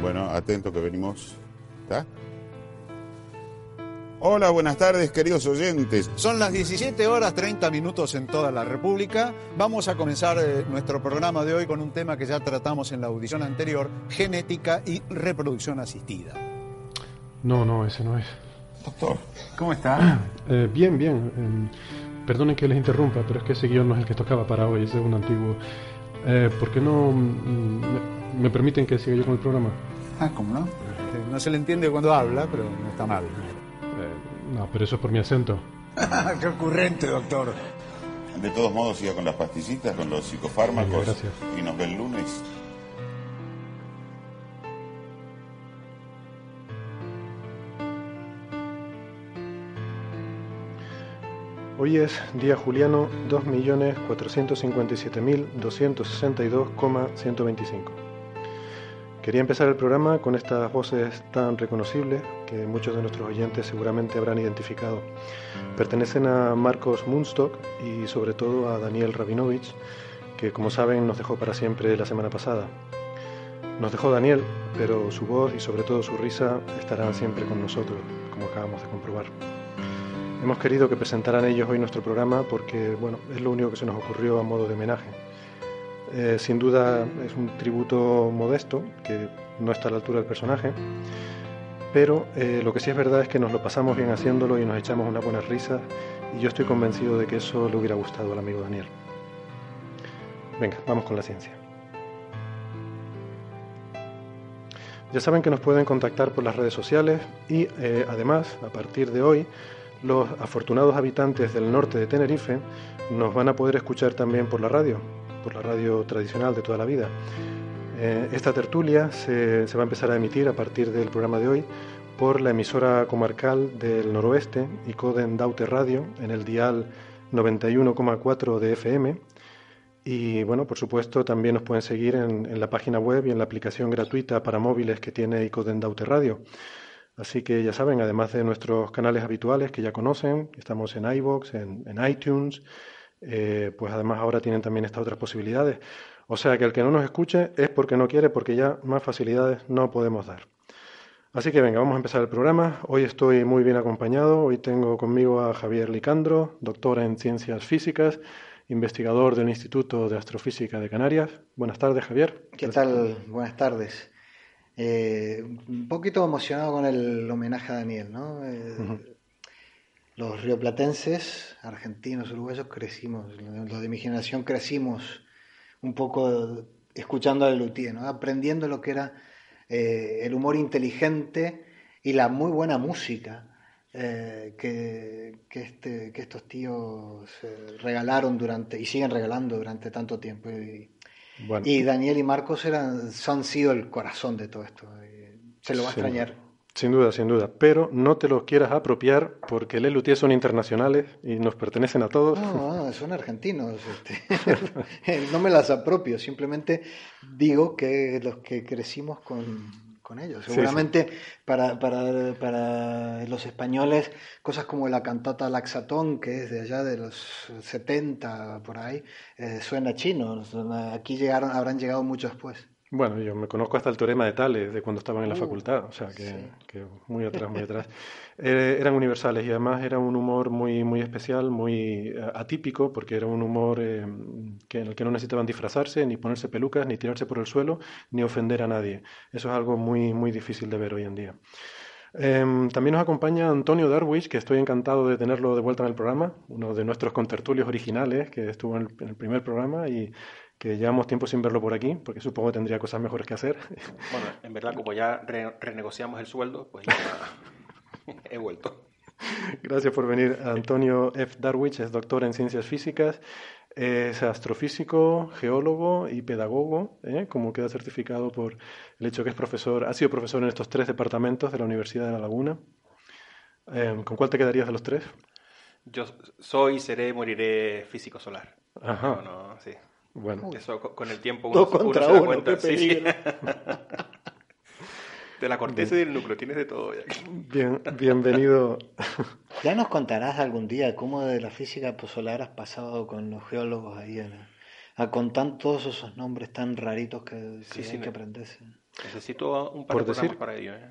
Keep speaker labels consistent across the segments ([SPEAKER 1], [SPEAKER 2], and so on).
[SPEAKER 1] Bueno, atento que venimos. ¿Está? Hola, buenas tardes, queridos oyentes.
[SPEAKER 2] Son las 17 horas 30 minutos en toda la República. Vamos a comenzar eh, nuestro programa de hoy con un tema que ya tratamos en la audición anterior, genética y reproducción asistida.
[SPEAKER 3] No, no, ese no es.
[SPEAKER 1] Doctor, ¿cómo está?
[SPEAKER 3] Eh, bien, bien. Eh, perdonen que les interrumpa, pero es que ese guion no es el que tocaba para hoy, es de un antiguo. Eh, ¿Por qué no mm, me, me permiten que siga yo con el programa?
[SPEAKER 2] Ah, ¿cómo no? Eh, No se le entiende cuando habla, pero no está mal.
[SPEAKER 3] Eh, no, pero eso es por mi acento.
[SPEAKER 2] Qué ocurrente, doctor.
[SPEAKER 1] De todos modos, siga con las pastillitas, con los psicofármacos.
[SPEAKER 3] Gracias.
[SPEAKER 1] Y nos ve el lunes.
[SPEAKER 3] Hoy es día juliano 2.457.262,125. Quería empezar el programa con estas voces tan reconocibles que muchos de nuestros oyentes seguramente habrán identificado. Pertenecen a Marcos Munstock y sobre todo a Daniel Rabinovich, que como saben nos dejó para siempre la semana pasada. Nos dejó Daniel, pero su voz y sobre todo su risa estarán siempre con nosotros, como acabamos de comprobar. Hemos querido que presentaran ellos hoy nuestro programa porque, bueno, es lo único que se nos ocurrió a modo de homenaje. Eh, sin duda es un tributo modesto, que no está a la altura del personaje, pero eh, lo que sí es verdad es que nos lo pasamos bien haciéndolo y nos echamos unas buenas risas y yo estoy convencido de que eso le hubiera gustado al amigo Daniel. Venga, vamos con la ciencia. Ya saben que nos pueden contactar por las redes sociales y eh, además, a partir de hoy, los afortunados habitantes del norte de Tenerife nos van a poder escuchar también por la radio, por la radio tradicional de toda la vida. Eh, esta tertulia se, va a empezar a emitir a partir del programa de hoy por la emisora comarcal del noroeste, Icoden Daute Radio, en el dial 91,4 de FM. Y bueno, por supuesto, también nos pueden seguir en, en la página web y en la aplicación gratuita para móviles que tiene Icoden Daute Radio. Así que ya saben, además de nuestros canales habituales que ya conocen, estamos en iVoox, en, iTunes, eh, pues además ahora tienen también estas otras posibilidades. O sea que el que no nos escuche es porque no quiere, porque ya más facilidades no podemos dar. Así que venga, vamos a empezar el programa. Hoy estoy muy bien acompañado. Hoy tengo conmigo a Javier Licandro, doctor en ciencias físicas, investigador del Instituto de Astrofísica de Canarias. Buenas tardes, Javier.
[SPEAKER 4] ¿Qué tal? Buenas tardes. Eh, un poquito emocionado con el homenaje a Daniel, ¿no? Eh. Los rioplatenses, argentinos, uruguayos, crecimos, los de mi generación crecimos un poco escuchando a Lelutier, ¿no? Aprendiendo lo que era eh, el humor inteligente y la muy buena música que, que, este, que estos tíos regalaron durante, y siguen regalando durante tanto tiempo. Y,
[SPEAKER 3] Bueno,
[SPEAKER 4] y Daniel y Marcos eran, han sido el corazón de todo esto. eh, Se lo va a
[SPEAKER 3] Sí.
[SPEAKER 4] extrañar.
[SPEAKER 3] Sin duda, sin duda. Pero no te los quieras apropiar porque Luthier son internacionales y nos pertenecen a todos.
[SPEAKER 4] No, no, son argentinos. este. no me las apropio, simplemente digo que los que crecimos con, con ellos.
[SPEAKER 3] Sí,
[SPEAKER 4] Seguramente Para, para, para los españoles, cosas como la cantata Laxatón, que es de allá de los 70 por ahí, eh, suena chino. Aquí llegaron, habrán llegado mucho después.
[SPEAKER 3] Bueno, yo me conozco hasta el teorema de Tales de cuando estaban en la
[SPEAKER 4] Uh,
[SPEAKER 3] facultad, o sea que,
[SPEAKER 4] sí.
[SPEAKER 3] que muy atrás, muy atrás. Eh, eran universales y además era un humor muy, muy especial, muy eh, atípico, porque era un humor eh, que, en el que no necesitaban disfrazarse, ni ponerse pelucas, ni tirarse por el suelo, ni ofender a nadie. Eso es algo muy, muy difícil de ver hoy en día. Em, también nos acompaña Antonio Darwish, que estoy encantado de tenerlo de vuelta en el programa, uno de nuestros contertulios originales que estuvo en el, en el primer programa y, que llevamos tiempo sin verlo por aquí, porque supongo que tendría cosas mejores que hacer.
[SPEAKER 5] Bueno, en verdad, como ya renegociamos el sueldo, pues ya he vuelto.
[SPEAKER 3] Gracias por venir. Antonio F. Darwich es doctor en ciencias físicas, es astrofísico, geólogo y pedagogo, ¿eh? como queda certificado por el hecho que es profesor, ha sido profesor en estos tres departamentos de la Universidad de La Laguna. Eh, ¿Con cuál te quedarías de los tres?
[SPEAKER 5] Yo soy, seré, moriré físico solar.
[SPEAKER 3] Ajá.
[SPEAKER 5] No, sí.
[SPEAKER 3] Bueno.
[SPEAKER 5] Eso con el tiempo
[SPEAKER 4] uno, contra uno,
[SPEAKER 5] sí. De la corteza y del núcleo, tienes de todo.
[SPEAKER 3] Bien, bienvenido.
[SPEAKER 4] Ya nos contarás algún día cómo de la física solar has pasado con los geólogos ahí a contar todos esos nombres tan raritos que, que hay que aprenderse.
[SPEAKER 5] Necesito un par de decir, para ello. ¿eh?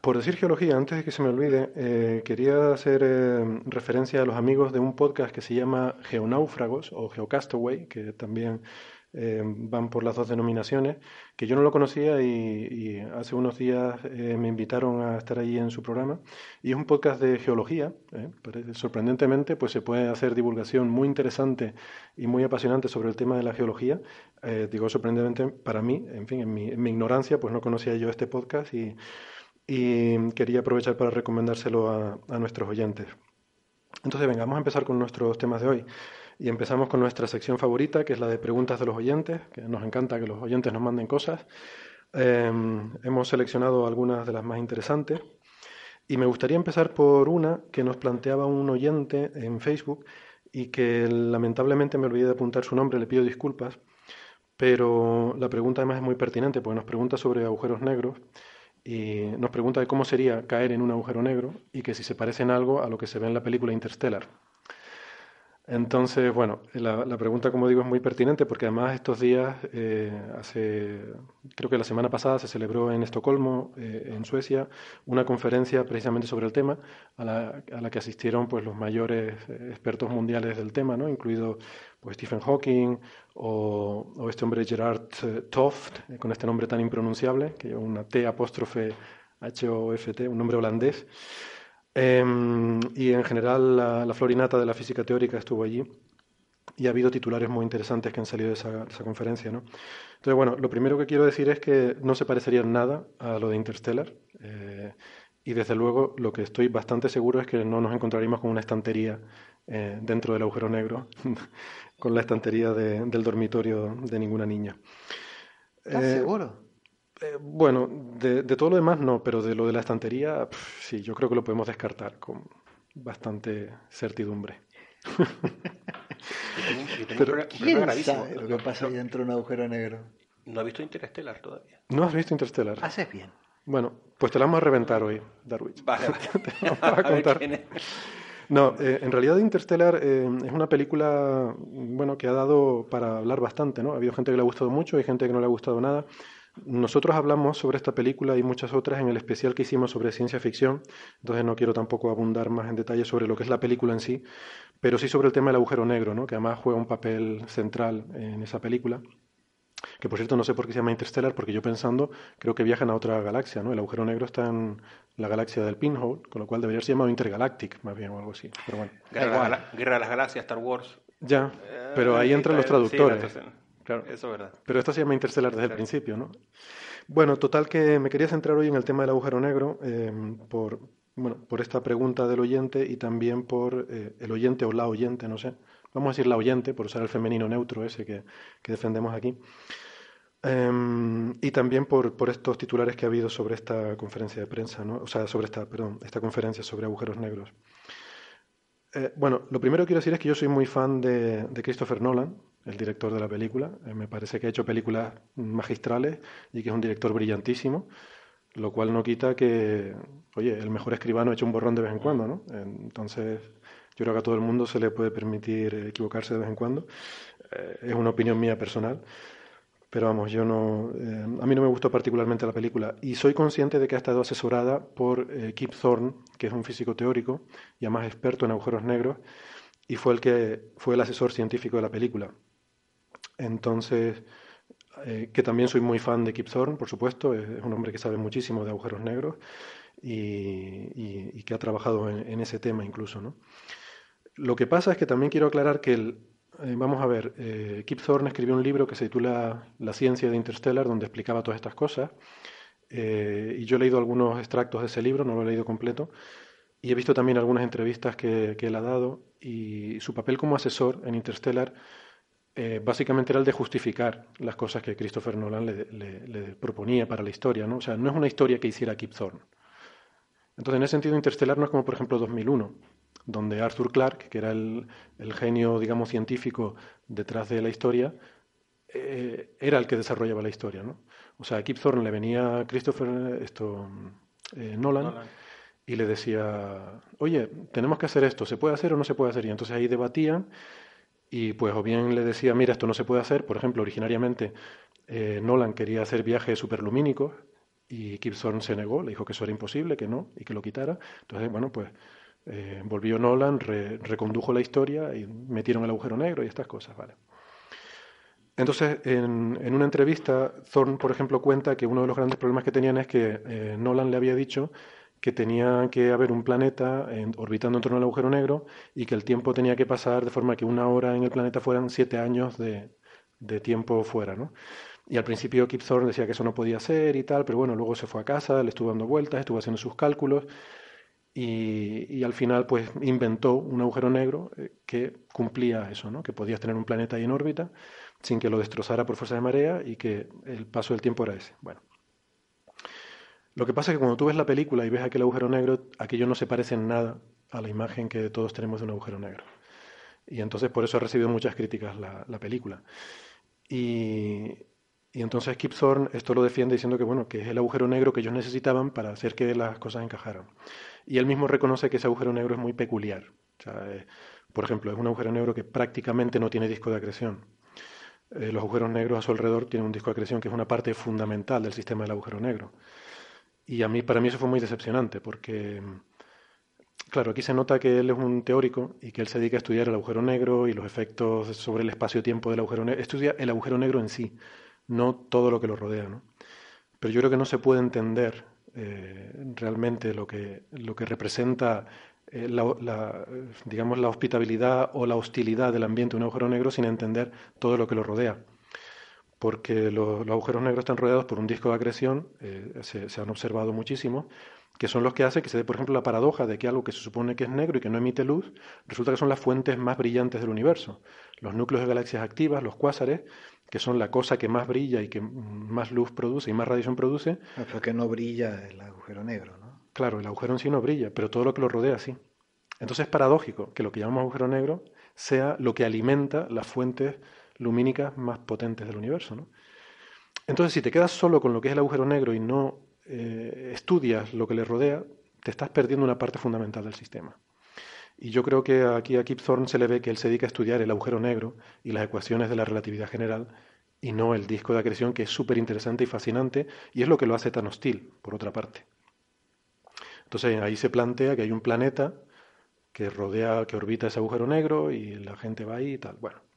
[SPEAKER 3] Por decir geología, antes de que se me olvide, eh, quería hacer eh, referencia a los amigos de un podcast que se llama Geonáufragos o Geocastaway, que también eh, van por las dos denominaciones, que yo no lo conocía y, hace unos días me invitaron a estar allí en su programa. Y es un podcast de geología, sorprendentemente, pues se puede hacer divulgación muy interesante y muy apasionante sobre el tema de la geología. digo sorprendentemente para mí, en fin, en mi, en mi ignorancia, pues no conocía yo este podcast y quería aprovechar para recomendárselo a, nuestros oyentes. Entonces, venga, vamos a empezar con nuestros temas de hoy. Y empezamos con nuestra sección favorita, que es la de preguntas de los oyentes, que nos encanta que los oyentes nos manden cosas. Em, hemos seleccionado algunas de las más interesantes. Y me gustaría empezar por una que nos planteaba un oyente en Facebook y que lamentablemente me olvidé de apuntar su nombre, le pido disculpas, pero la pregunta además es muy pertinente porque nos pregunta sobre agujeros negros y nos pregunta de cómo sería caer en un agujero negro y que si se parece en algo a lo que se ve en la película Interstellar. Entonces, bueno, la, pregunta, como digo, es muy pertinente porque además estos días, eh, hace, creo que la semana pasada se celebró en Estocolmo, eh, en Suecia, una conferencia precisamente sobre el tema, a la, a la que asistieron pues, los mayores eh, expertos mundiales del tema, ¿no? incluido pues, Stephen Hawking o, este hombre Gerard Toft, con este nombre tan impronunciable, que lleva una T apóstrofe H-O-F-T, un nombre holandés. Em, y en general la, florinata de la física teórica estuvo allí y ha habido titulares muy interesantes que han salido de esa, conferencia. ¿no? Entonces, bueno, lo primero que quiero decir es que no se parecería nada a lo de Interstellar. Eh, y desde luego lo que estoy bastante seguro es que no nos encontraríamos con una estantería eh, dentro del agujero negro, con la estantería del dormitorio de ninguna niña.
[SPEAKER 4] ¿Estás eh, seguro?
[SPEAKER 3] Eh, bueno, de, todo lo demás no, pero de lo de la estantería, sí, yo creo que lo podemos descartar con bastante certidumbre.
[SPEAKER 4] ¿Quién sabe lo que pasa ahí dentro de un agujero negro?
[SPEAKER 5] No he visto Interstellar todavía.
[SPEAKER 3] ¿No has visto Interstellar?
[SPEAKER 4] Haces bien.
[SPEAKER 3] Bueno, pues te la vamos a reventar hoy, Darwich.
[SPEAKER 5] Vale,
[SPEAKER 3] te vamos a contar. No, eh, en realidad Interstellar eh, es una película bueno, que ha dado para hablar bastante, ¿no? Ha habido gente que le ha gustado mucho y gente que no le ha gustado nada. Nosotros hablamos sobre esta película y muchas otras en el especial que hicimos sobre ciencia ficción, entonces no quiero tampoco abundar más en detalle sobre lo que es la película en sí, pero sí sobre el tema del agujero negro, ¿no? que además juega un papel central en esa película. Que por cierto no sé por qué se llama Interstellar, porque yo pensando creo que viajan a otra galaxia, ¿no? El agujero negro está en la galaxia del Pinhole, con lo cual debería ser llamado Intergalactic, más bien o algo así. Pero bueno.
[SPEAKER 5] Guerra, de las Galaxias, Star Wars.
[SPEAKER 3] Ya, pero ahí entran los traductores.
[SPEAKER 5] Claro. Eso es verdad.
[SPEAKER 3] Pero esto se llama Interstellar desde el principio, ¿no? Bueno, total que me quería centrar hoy en el tema del agujero negro eh, por, bueno, por esta pregunta del oyente y también por eh, el oyente o la oyente, no sé. Vamos a decir la oyente, por usar el femenino neutro ese que, que defendemos aquí. Em, y también por, por, estos titulares que ha habido sobre esta conferencia de prensa, ¿no? o sea, sobre esta, perdón, esta conferencia sobre agujeros negros. Eh, bueno, lo primero que quiero decir es que yo soy muy fan de, Christopher Nolan, el director de la película. Eh, me parece que ha hecho películas magistrales y que es un director brillantísimo, lo cual no quita que, oye, el mejor escribano ha hecho un borrón de vez en cuando, ¿no? Entonces, yo creo que a todo el mundo se le puede permitir equivocarse de vez en cuando. Eh, es una opinión mía personal. Pero vamos, yo no, eh, a mí no me gustó particularmente la película y soy consciente de que ha estado asesorada por Kip Thorne, que es un físico teórico y además experto en agujeros negros y fue el que fue el asesor científico de la película. Entonces, eh, que también soy muy fan de Kip Thorne, por supuesto, es, un hombre que sabe muchísimo de agujeros negros y, que ha trabajado en, ese tema incluso. ¿no? Lo que pasa es que también quiero aclarar que el, eh, vamos a ver, eh, Kip Thorne escribió un libro que se titula La ciencia de Interstellar, donde explicaba todas estas cosas. Y yo he leído algunos extractos de ese libro, no lo he leído completo. Y he visto también algunas entrevistas que, él ha dado. Y su papel como asesor en Interstellar básicamente era el de justificar las cosas que Christopher Nolan le, proponía para la historia. ¿no? O sea, no es una historia que hiciera Kip Thorne. Entonces, en ese sentido, Interstellar no es como, por ejemplo, 2001, donde Arthur Clarke, que era el, genio, digamos, científico detrás de la historia, eh, era el que desarrollaba la historia, ¿no? O sea, a Kip Thorne le venía Christopher esto, eh, Nolan, y le decía, oye, tenemos que hacer esto, ¿se puede hacer o no se puede hacer? Y entonces ahí debatían y pues o bien le decía, mira, esto no se puede hacer. Por ejemplo, originariamente eh, Nolan quería hacer viajes superlumínicos y Thorne se negó, le dijo que eso era imposible, que no, y que lo quitara. Entonces, bueno, pues eh, volvió Nolan, recondujo la historia y metieron el agujero negro y estas cosas, ¿vale? Entonces, en, una entrevista, Thorne, por ejemplo, cuenta que uno de los grandes problemas que tenían es que eh, Nolan le había dicho que tenía que haber un planeta orbitando en torno al agujero negro y que el tiempo tenía que pasar de forma que una hora en el planeta fueran siete años de, tiempo fuera, ¿no? Y al principio Kip Thorne decía que eso no podía ser y tal, pero bueno, luego se fue a casa, le estuvo dando vueltas, estuvo haciendo sus cálculos y, al final pues inventó un agujero negro eh, que cumplía eso, ¿no? que podías tener un planeta ahí en órbita sin que lo destrozara por fuerza de marea y que el paso del tiempo era ese. Bueno. Lo que pasa es que cuando tú ves la película y ves aquel agujero negro, aquello no se parece en nada a la imagen que todos tenemos de un agujero negro. Y entonces por eso ha recibido muchas críticas la, la película. Y, y entonces Kip Thorne esto lo defiende diciendo que bueno, que es el agujero negro que ellos necesitaban para hacer que las cosas encajaran. Y él mismo reconoce que ese agujero negro es muy peculiar. Eh, por ejemplo, es un agujero negro que prácticamente no tiene disco de acreción. Eh, los agujeros negros a su alrededor tienen un disco de acreción que es una parte fundamental del sistema del agujero negro. Y a mí, para mí eso fue muy decepcionante porque, claro, aquí se nota que él es un teórico y que él se dedica a estudiar el agujero negro y los efectos sobre el espacio-tiempo del agujero negro. Estudia el agujero negro en sí, no todo lo que lo rodea. ¿no? Pero yo creo que no se puede entender eh, realmente lo que, lo que representa eh, la, digamos, la hospitabilidad o la hostilidad del ambiente de un agujero negro sin entender todo lo que lo rodea. Porque los, agujeros negros están rodeados por un disco de acreción, eh, se, se, han observado muchísimo, que son los que hacen que se dé, por ejemplo, la paradoja de que algo que se supone que es negro y que no emite luz, resulta que son las fuentes más brillantes del universo. Los núcleos de galaxias activas, los cuásares, que son la cosa que más brilla y que más luz produce y más radiación produce.
[SPEAKER 4] Porque no brilla el agujero negro, ¿no?
[SPEAKER 3] Claro, el agujero en sí no brilla, pero todo lo que lo rodea sí. Entonces es paradójico que lo que llamamos agujero negro sea lo que alimenta las fuentes lumínicas más potentes del universo, ¿no? Entonces, si te quedas solo con lo que es el agujero negro y no eh, estudias lo que le rodea, te estás perdiendo una parte fundamental del sistema. Y yo creo que aquí a Kip Thorne se le ve que él se dedica a estudiar el agujero negro y las ecuaciones de la relatividad general y no el disco de acreción, que es súper interesante y fascinante y es lo que lo hace tan hostil, por otra parte. Entonces ahí se plantea que hay un planeta que rodea, que orbita ese agujero negro y la gente va ahí y tal. Bueno.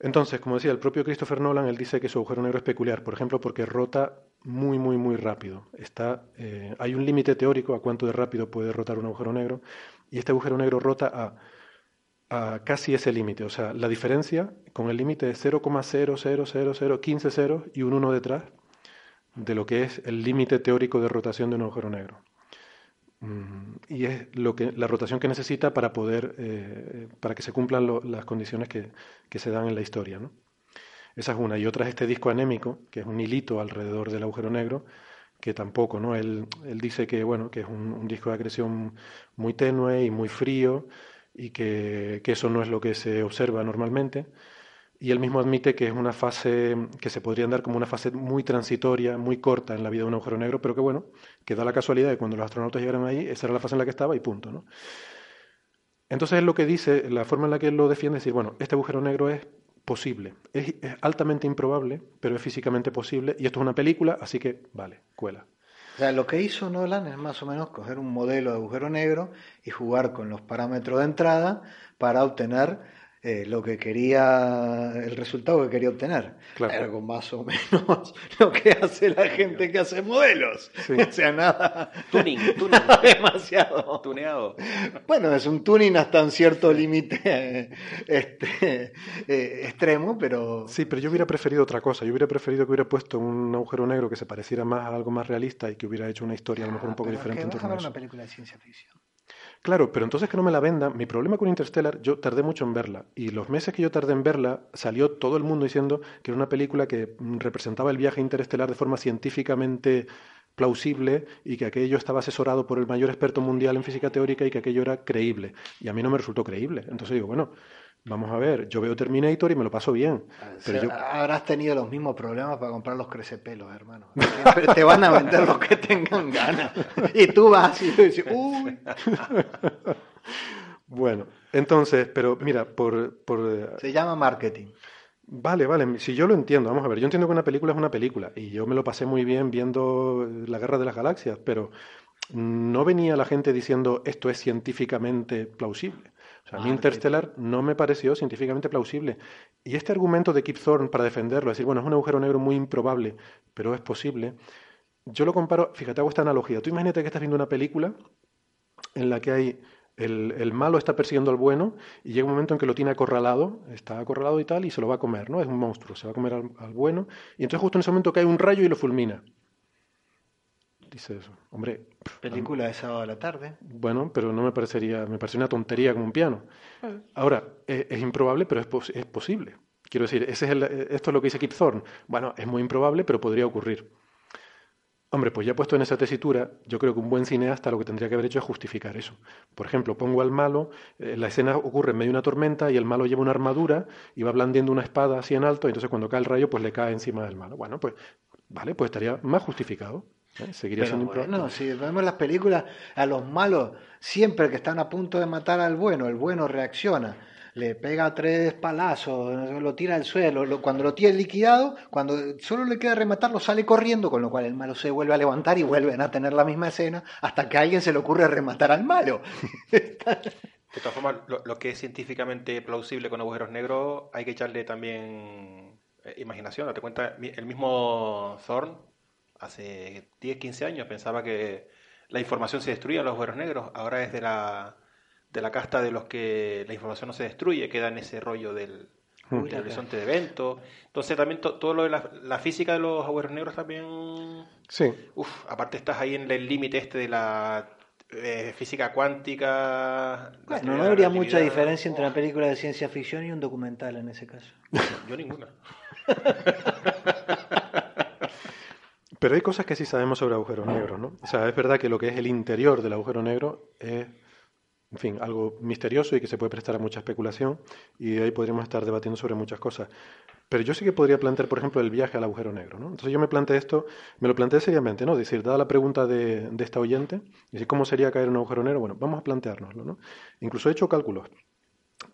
[SPEAKER 3] Entonces, como decía el propio Christopher Nolan, él dice que su agujero negro es peculiar, por ejemplo, porque rota muy, muy, muy rápido. Está, eh, hay un límite teórico a cuánto de rápido puede rotar un agujero negro, y este agujero negro rota a, a casi ese límite. O sea, la diferencia con el límite de 0,00015 ceros y un 1 detrás de lo que es el límite teórico de rotación de un agujero negro. Y es lo que, la rotación que necesita para poder, eh, para que se cumplan las condiciones que, que, se dan en la historia. ¿no? Esa es una. Y otra es este disco anémico, que es un hilito alrededor del agujero negro, que tampoco, ¿no? Él, él dice que, bueno, que es un, disco de acreción muy tenue y muy frío y que, que, eso no es lo que se observa normalmente. Y él mismo admite que es una fase que se podría dar como una fase muy transitoria, muy corta en la vida de un agujero negro, pero que bueno, que da la casualidad de cuando los astronautas llegaron ahí, esa era la fase en la que estaba y punto, ¿no? Entonces él lo que dice, la forma en la que él lo defiende es decir, bueno, este agujero negro es posible. Es, altamente improbable, pero es físicamente posible. Y esto es una película, así que vale, cuela.
[SPEAKER 4] O sea, lo que hizo Nolan es más o menos coger un modelo de agujero negro y jugar con los parámetros de entrada para obtener eh, lo que quería, el resultado que quería obtener.
[SPEAKER 3] Claro.
[SPEAKER 4] Algo más o menos lo que hace la gente que hace modelos.
[SPEAKER 3] Sí.
[SPEAKER 4] O sea, nada,
[SPEAKER 5] Tuning, tuning,
[SPEAKER 4] nada demasiado.
[SPEAKER 5] tuneado.
[SPEAKER 4] Bueno, es un tuning hasta un cierto límite este, eh, extremo, pero
[SPEAKER 3] Sí, pero yo hubiera preferido otra cosa. Yo hubiera preferido que hubiera puesto un agujero negro que se pareciera más a algo más realista y que hubiera hecho una historia a lo mejor un poco
[SPEAKER 4] Ah, Pero
[SPEAKER 3] diferente
[SPEAKER 4] que
[SPEAKER 3] en
[SPEAKER 4] a
[SPEAKER 3] torno a
[SPEAKER 4] ver una película de ciencia ficción.
[SPEAKER 3] Claro, pero entonces que no me la vendan. Mi problema con Interstellar, yo tardé mucho en verla. Y los meses que yo tardé en verla, salió todo el mundo diciendo que era una película que mm, representaba el viaje interestelar de forma científicamente plausible y que aquello estaba asesorado por el mayor experto mundial en física teórica y que aquello era creíble. Y a mí no me resultó creíble. Entonces digo, bueno, vamos a ver, yo veo Terminator y me lo paso bien. Pero
[SPEAKER 4] O sea,
[SPEAKER 3] yo,
[SPEAKER 4] Habrás tenido los mismos problemas para comprar los crecepelos, hermano. Siempre te van a vender los que tengan ganas. Y tú vas y tú dices, uy.
[SPEAKER 3] bueno, entonces, pero mira, por, por eh,
[SPEAKER 4] Se llama marketing.
[SPEAKER 3] Vale, vale, si yo lo entiendo, vamos a ver, yo entiendo que una película es una película y yo me lo pasé muy bien viendo La Guerra de las Galaxias, pero no venía la gente diciendo esto es científicamente plausible. O sea, a mí
[SPEAKER 4] Marketing.
[SPEAKER 3] Interstellar no me pareció científicamente plausible. Y este argumento de Kip Thorne para defenderlo, decir, bueno, es un agujero negro muy improbable, pero es posible, yo lo comparo, fíjate, hago esta analogía. Tú imagínate que estás viendo una película en la que hay el, el malo está persiguiendo al bueno y llega un momento en que lo tiene acorralado, está acorralado y tal, y se lo va a comer, ¿no? Es un monstruo, se va a comer al, al bueno, y entonces justo en ese momento cae un rayo y lo fulmina. Dice eso. Hombre,
[SPEAKER 4] Película de sábado a la tarde.
[SPEAKER 3] bueno, pero no me parecería, me parece una tontería como un piano. Ahora, es, es improbable, pero es, pos- es posible. Quiero decir, ese es el- esto es lo que dice Kip Thorne. Bueno, es muy improbable, pero podría ocurrir. Hombre, pues ya puesto en esa tesitura, yo creo que un buen cineasta lo que tendría que haber hecho es justificar eso. Por ejemplo, pongo al malo, eh, la escena ocurre en medio de una tormenta y el malo lleva una armadura y va blandiendo una espada así en alto, y entonces cuando cae el rayo, pues le cae encima del malo. Bueno, pues vale, pues estaría más justificado. ¿Eh? Seguiría
[SPEAKER 4] Pero
[SPEAKER 3] siendo
[SPEAKER 4] si vemos las películas, a los malos, siempre que están a punto de matar al bueno, el bueno reacciona. Le pega tres palazos, lo tira al suelo. lo- cuando lo tiene liquidado, cuando solo le queda rematarlo, sale corriendo, con lo cual el malo se vuelve a levantar y vuelven a tener la misma escena hasta que a alguien se le ocurre rematar al malo.
[SPEAKER 5] De todas formas, lo, lo que es científicamente plausible con agujeros negros hay que echarle también eh, imaginación. Date cuenta, el mismo Thorne hace 10, 15 años pensaba que la información se destruía en los agujeros negros. Ahora es de la, de la casta de los que la información no se destruye, queda en ese rollo del, del horizonte de eventos. Entonces también to- todo lo de la, la física de los agujeros negros también...
[SPEAKER 3] Sí,
[SPEAKER 5] Uf, aparte estás ahí en el límite este de la eh, física cuántica.
[SPEAKER 4] Bueno, no habría mucha diferencia entre una película de ciencia ficción y un documental en ese caso.
[SPEAKER 5] Yo ninguna.
[SPEAKER 3] Pero hay cosas que sí sabemos sobre agujeros negros, ¿no? O sea, es verdad que lo que es el interior del agujero negro es, en fin, algo misterioso y que se puede prestar a mucha especulación y ahí podríamos estar debatiendo sobre muchas cosas. Pero yo sí que podría plantear, por ejemplo, el viaje al agujero negro, ¿no? Entonces yo me planteé esto, me lo planteé seriamente, ¿no? Decir, dada la pregunta de, de esta oyente, decir, ¿cómo sería caer en un agujero negro? Bueno, vamos a planteárnoslo, ¿no? Incluso he hecho cálculos,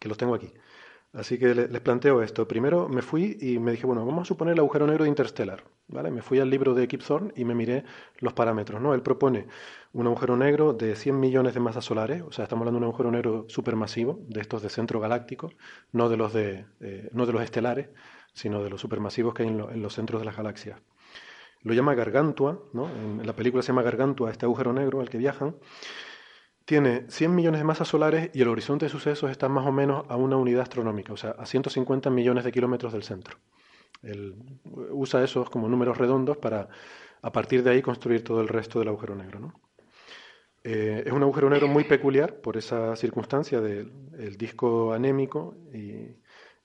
[SPEAKER 3] que los tengo aquí. Así que le- les planteo esto. Primero me fui y me dije, bueno, vamos a suponer el agujero negro de Interstellar. ¿vale? Me fui al libro de Kip Thorne y me miré los parámetros. ¿no? Él propone un agujero negro de 100 millones de masas solares, o sea, estamos hablando de un agujero negro supermasivo, de estos de centro galáctico, no de los, de, eh, no de los estelares, sino de los supermasivos que hay en los centros de las galaxias. Lo llama Gargantua, ¿no? en la película se llama Gargantua, este agujero negro al que viajan. Tiene 100 millones de masas solares y el horizonte de sucesos está más o menos a una unidad astronómica, o sea, a 150 millones de kilómetros del centro. Él usa esos como números redondos para, a partir de ahí, construir todo el resto del agujero negro. Eh, es un agujero negro muy peculiar por esa circunstancia del el disco anémico y,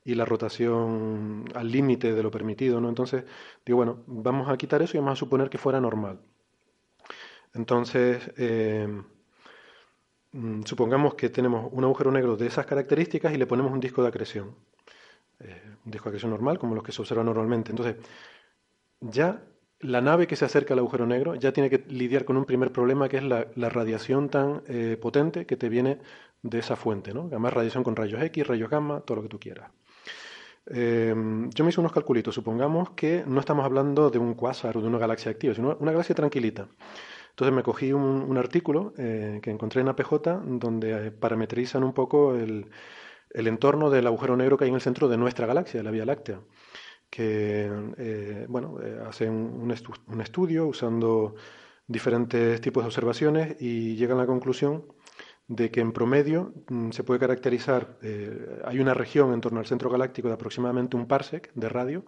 [SPEAKER 3] la rotación al límite de lo permitido. ¿no? Entonces, digo, bueno, vamos a quitar eso y vamos a suponer que fuera normal. Entonces, eh, supongamos que tenemos un agujero negro de esas características y le ponemos un disco de acreción. Eh, un disco de acreción normal, como los que se observan normalmente. Entonces, ya la nave que se acerca al agujero negro ya tiene que lidiar con un primer problema que es la, la radiación tan eh, potente que te viene de esa fuente, ¿no? Además, radiación con rayos X, rayos gamma, todo lo que tú quieras. Eh, yo me hice unos calculitos. Supongamos que no estamos hablando de un cuásar o de una galaxia activa, sino una galaxia tranquilita. Entonces me cogí un, artículo eh, que encontré en APJ donde eh, parametrizan un poco el, entorno del agujero negro que hay en el centro de nuestra galaxia, de la Vía Láctea, que eh, bueno, eh, hace un, un, estudio usando diferentes tipos de observaciones y llegan a la conclusión de que en promedio mm, se puede caracterizar, hay una región en torno al centro galáctico de aproximadamente un parsec de radio,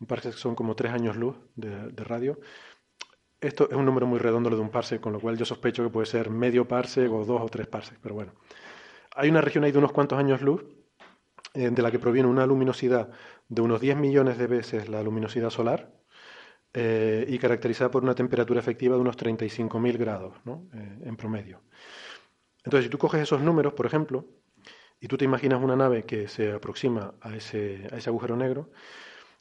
[SPEAKER 3] un parsec son como tres años luz de radio, esto es un número muy redondo de un parsec, con lo cual yo sospecho que puede ser medio parsec o dos o tres parsecs, pero bueno. Hay una región ahí de unos cuantos años luz eh, de la que proviene una luminosidad de unos 10 millones de veces la luminosidad solar eh, y caracterizada por una temperatura efectiva de unos 35.000 grados ¿no? Eh, en promedio. Entonces, si tú coges esos números, por ejemplo, y tú te imaginas una nave que se aproxima a ese, a ese agujero negro,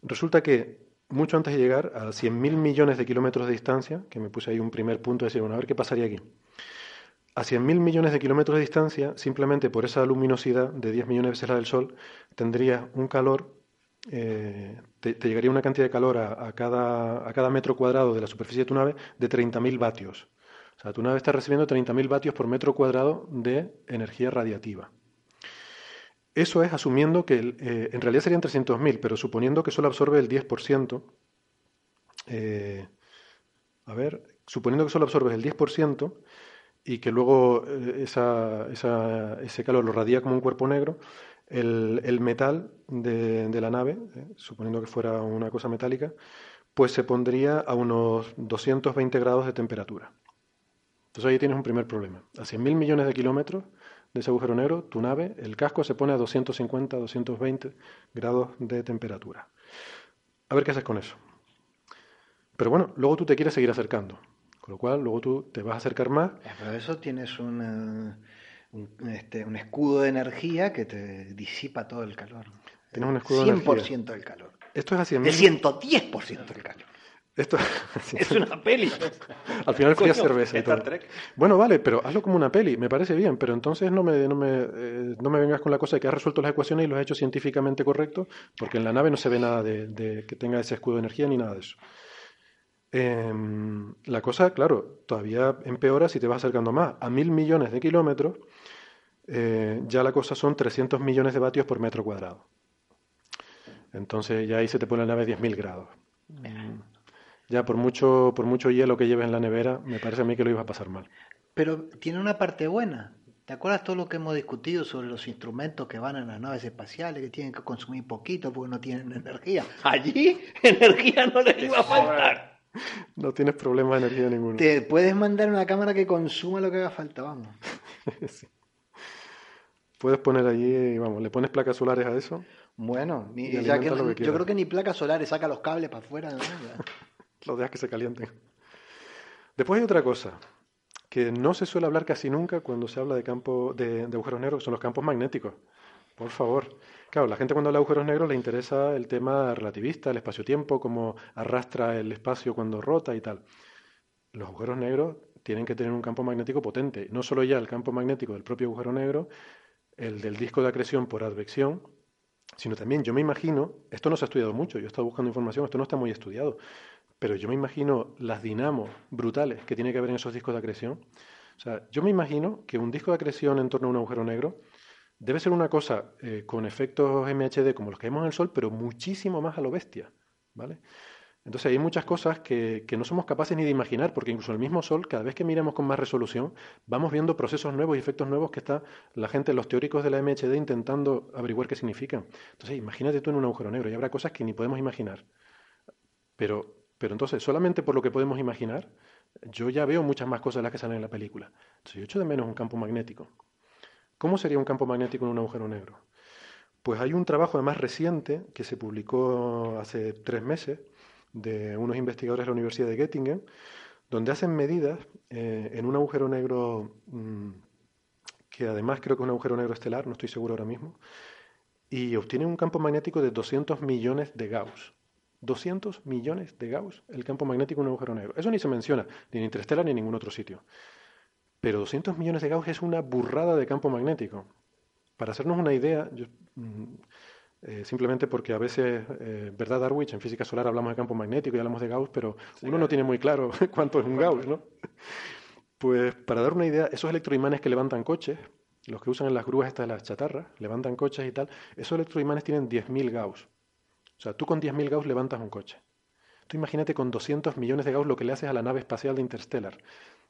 [SPEAKER 3] resulta que mucho antes de llegar a 100.000 millones de kilómetros de distancia, que me puse ahí un primer punto de decir, bueno, a ver qué pasaría aquí a 100.000 millones de kilómetros de distancia, simplemente por esa luminosidad de 10 millones de veces la del Sol, tendría un calor, eh, te, llegaría una cantidad de calor a, cada, a, cada, metro cuadrado de la superficie de tu nave de 30.000 vatios. O sea, tu nave está recibiendo 30.000 vatios por metro cuadrado de energía radiativa. Eso es asumiendo que eh, en realidad serían 300.000, pero suponiendo que solo absorbe el 10%, eh, a ver, suponiendo que solo absorbe el 10%, y que luego eh, ese calor lo radia como un cuerpo negro, el, metal de, la nave, eh, suponiendo que fuera una cosa metálica, pues se pondría a unos 220 grados de temperatura. Entonces ahí tienes un primer problema. A 100.000 millones de kilómetros de ese agujero negro, tu nave, el casco se pone a 250, 220 grados de temperatura. A ver qué haces con eso. Pero bueno, luego tú te quieres seguir acercando. Con lo cual, luego tú te vas a acercar más.
[SPEAKER 4] Eh, pero eso tienes un, este, un escudo de energía que te disipa todo el calor.
[SPEAKER 3] Tienes un escudo 100%
[SPEAKER 4] del calor.
[SPEAKER 3] Esto es así.
[SPEAKER 4] El 110% del calor.
[SPEAKER 3] Esto
[SPEAKER 4] es una peli.
[SPEAKER 3] Al final fui a cerveza y todo. Bueno, vale, pero hazlo como una peli, me parece bien, pero entonces no me, no me, eh, no me vengas con la cosa de que has resuelto las ecuaciones y lo has hecho científicamente correcto, porque en la nave no se ve nada de que tenga ese escudo de energía ni nada de eso. Em, la cosa, claro, todavía empeora si te vas acercando más. A mil millones de kilómetros, eh, ya la cosa son 300 millones de vatios por metro cuadrado. Entonces ya ahí se te pone la nave 10.000 grados. Ya por mucho, por mucho hielo que lleves en la nevera, me parece a mí que lo ibas a pasar mal.
[SPEAKER 4] Pero tiene una parte buena. ¿Te acuerdas todo lo que hemos discutido sobre los instrumentos que van en las naves espaciales, que tienen que consumir poquito porque no tienen energía? Allí energía no les iba a faltar.
[SPEAKER 3] No tienes problema de energía ninguno.
[SPEAKER 4] Te puedes mandar una cámara que consuma lo que haga falta, vamos.
[SPEAKER 3] Puedes poner allí, vamos, le pones placas solares a eso.
[SPEAKER 4] Bueno, yo creo que ni placas solares, saca los cables para afuera.
[SPEAKER 3] Los dejas que se calienten. Después hay otra cosa, que no se suele hablar casi nunca cuando se habla de, campo, de, agujeros negros, son los campos magnéticos. Por favor. Claro, la gente cuando habla de agujeros negros le interesa el tema relativista, el espacio-tiempo, cómo arrastra el espacio cuando rota y tal. Los agujeros negros tienen que tener un campo magnético potente. No solo ya el campo magnético del propio agujero negro, el del disco de acreción por advección, sino también yo me imagino, esto no se ha estudiado mucho, yo he estado buscando información, esto no está muy estudiado, pero yo me imagino las dinamos brutales que tiene que haber en esos discos de acreción. O sea, yo me imagino que un disco de acreción en torno a un agujero negro debe ser una cosa eh, con efectos MHD como los que vemos en el Sol, pero muchísimo más a lo bestia, ¿vale? Entonces hay muchas cosas que, no somos capaces ni de imaginar, porque incluso el mismo Sol, cada vez que miramos con más resolución, vamos viendo procesos nuevos y efectos nuevos que está la gente, los teóricos de la MHD, intentando averiguar qué significan. Entonces imagínate tú en un agujero negro y habrá cosas que ni podemos imaginar. Pero, pero entonces, solamente por lo que podemos imaginar, yo ya veo muchas más cosas de las que salen en la película. Entonces yo echo de menos un campo magnético. ¿Cómo sería un campo magnético en un agujero negro? Pues hay un trabajo además reciente que se publicó hace tres meses de unos investigadores de la Universidad de Göttingen, donde hacen medidas eh, en un agujero negro mm, que además creo que es un agujero negro estelar, no estoy seguro ahora mismo, y obtienen un campo magnético de 200 millones de Gauss. 200 millones de Gauss el campo magnético en un agujero negro. Eso ni se menciona, ni en Interstellar ni en ningún otro sitio. Pero 200 millones de Gauss es una burrada de campo magnético. Para hacernos una idea, mm, eh, simplemente porque a veces, eh, ¿verdad, Darwich? En física solar hablamos de campo magnético y hablamos de Gauss, pero uno no tiene muy claro cuánto es un Gauss, ¿no? Pues para dar una idea, esos electroimanes que levantan coches, los que usan en las grúas estas de las chatarras, levantan coches y tal, esos electroimanes tienen 10.000 Gauss. O sea, tú con 10.000 Gauss levantas un coche. Tú imagínate con 200 millones de Gauss lo que le haces a la nave espacial de Interstellar.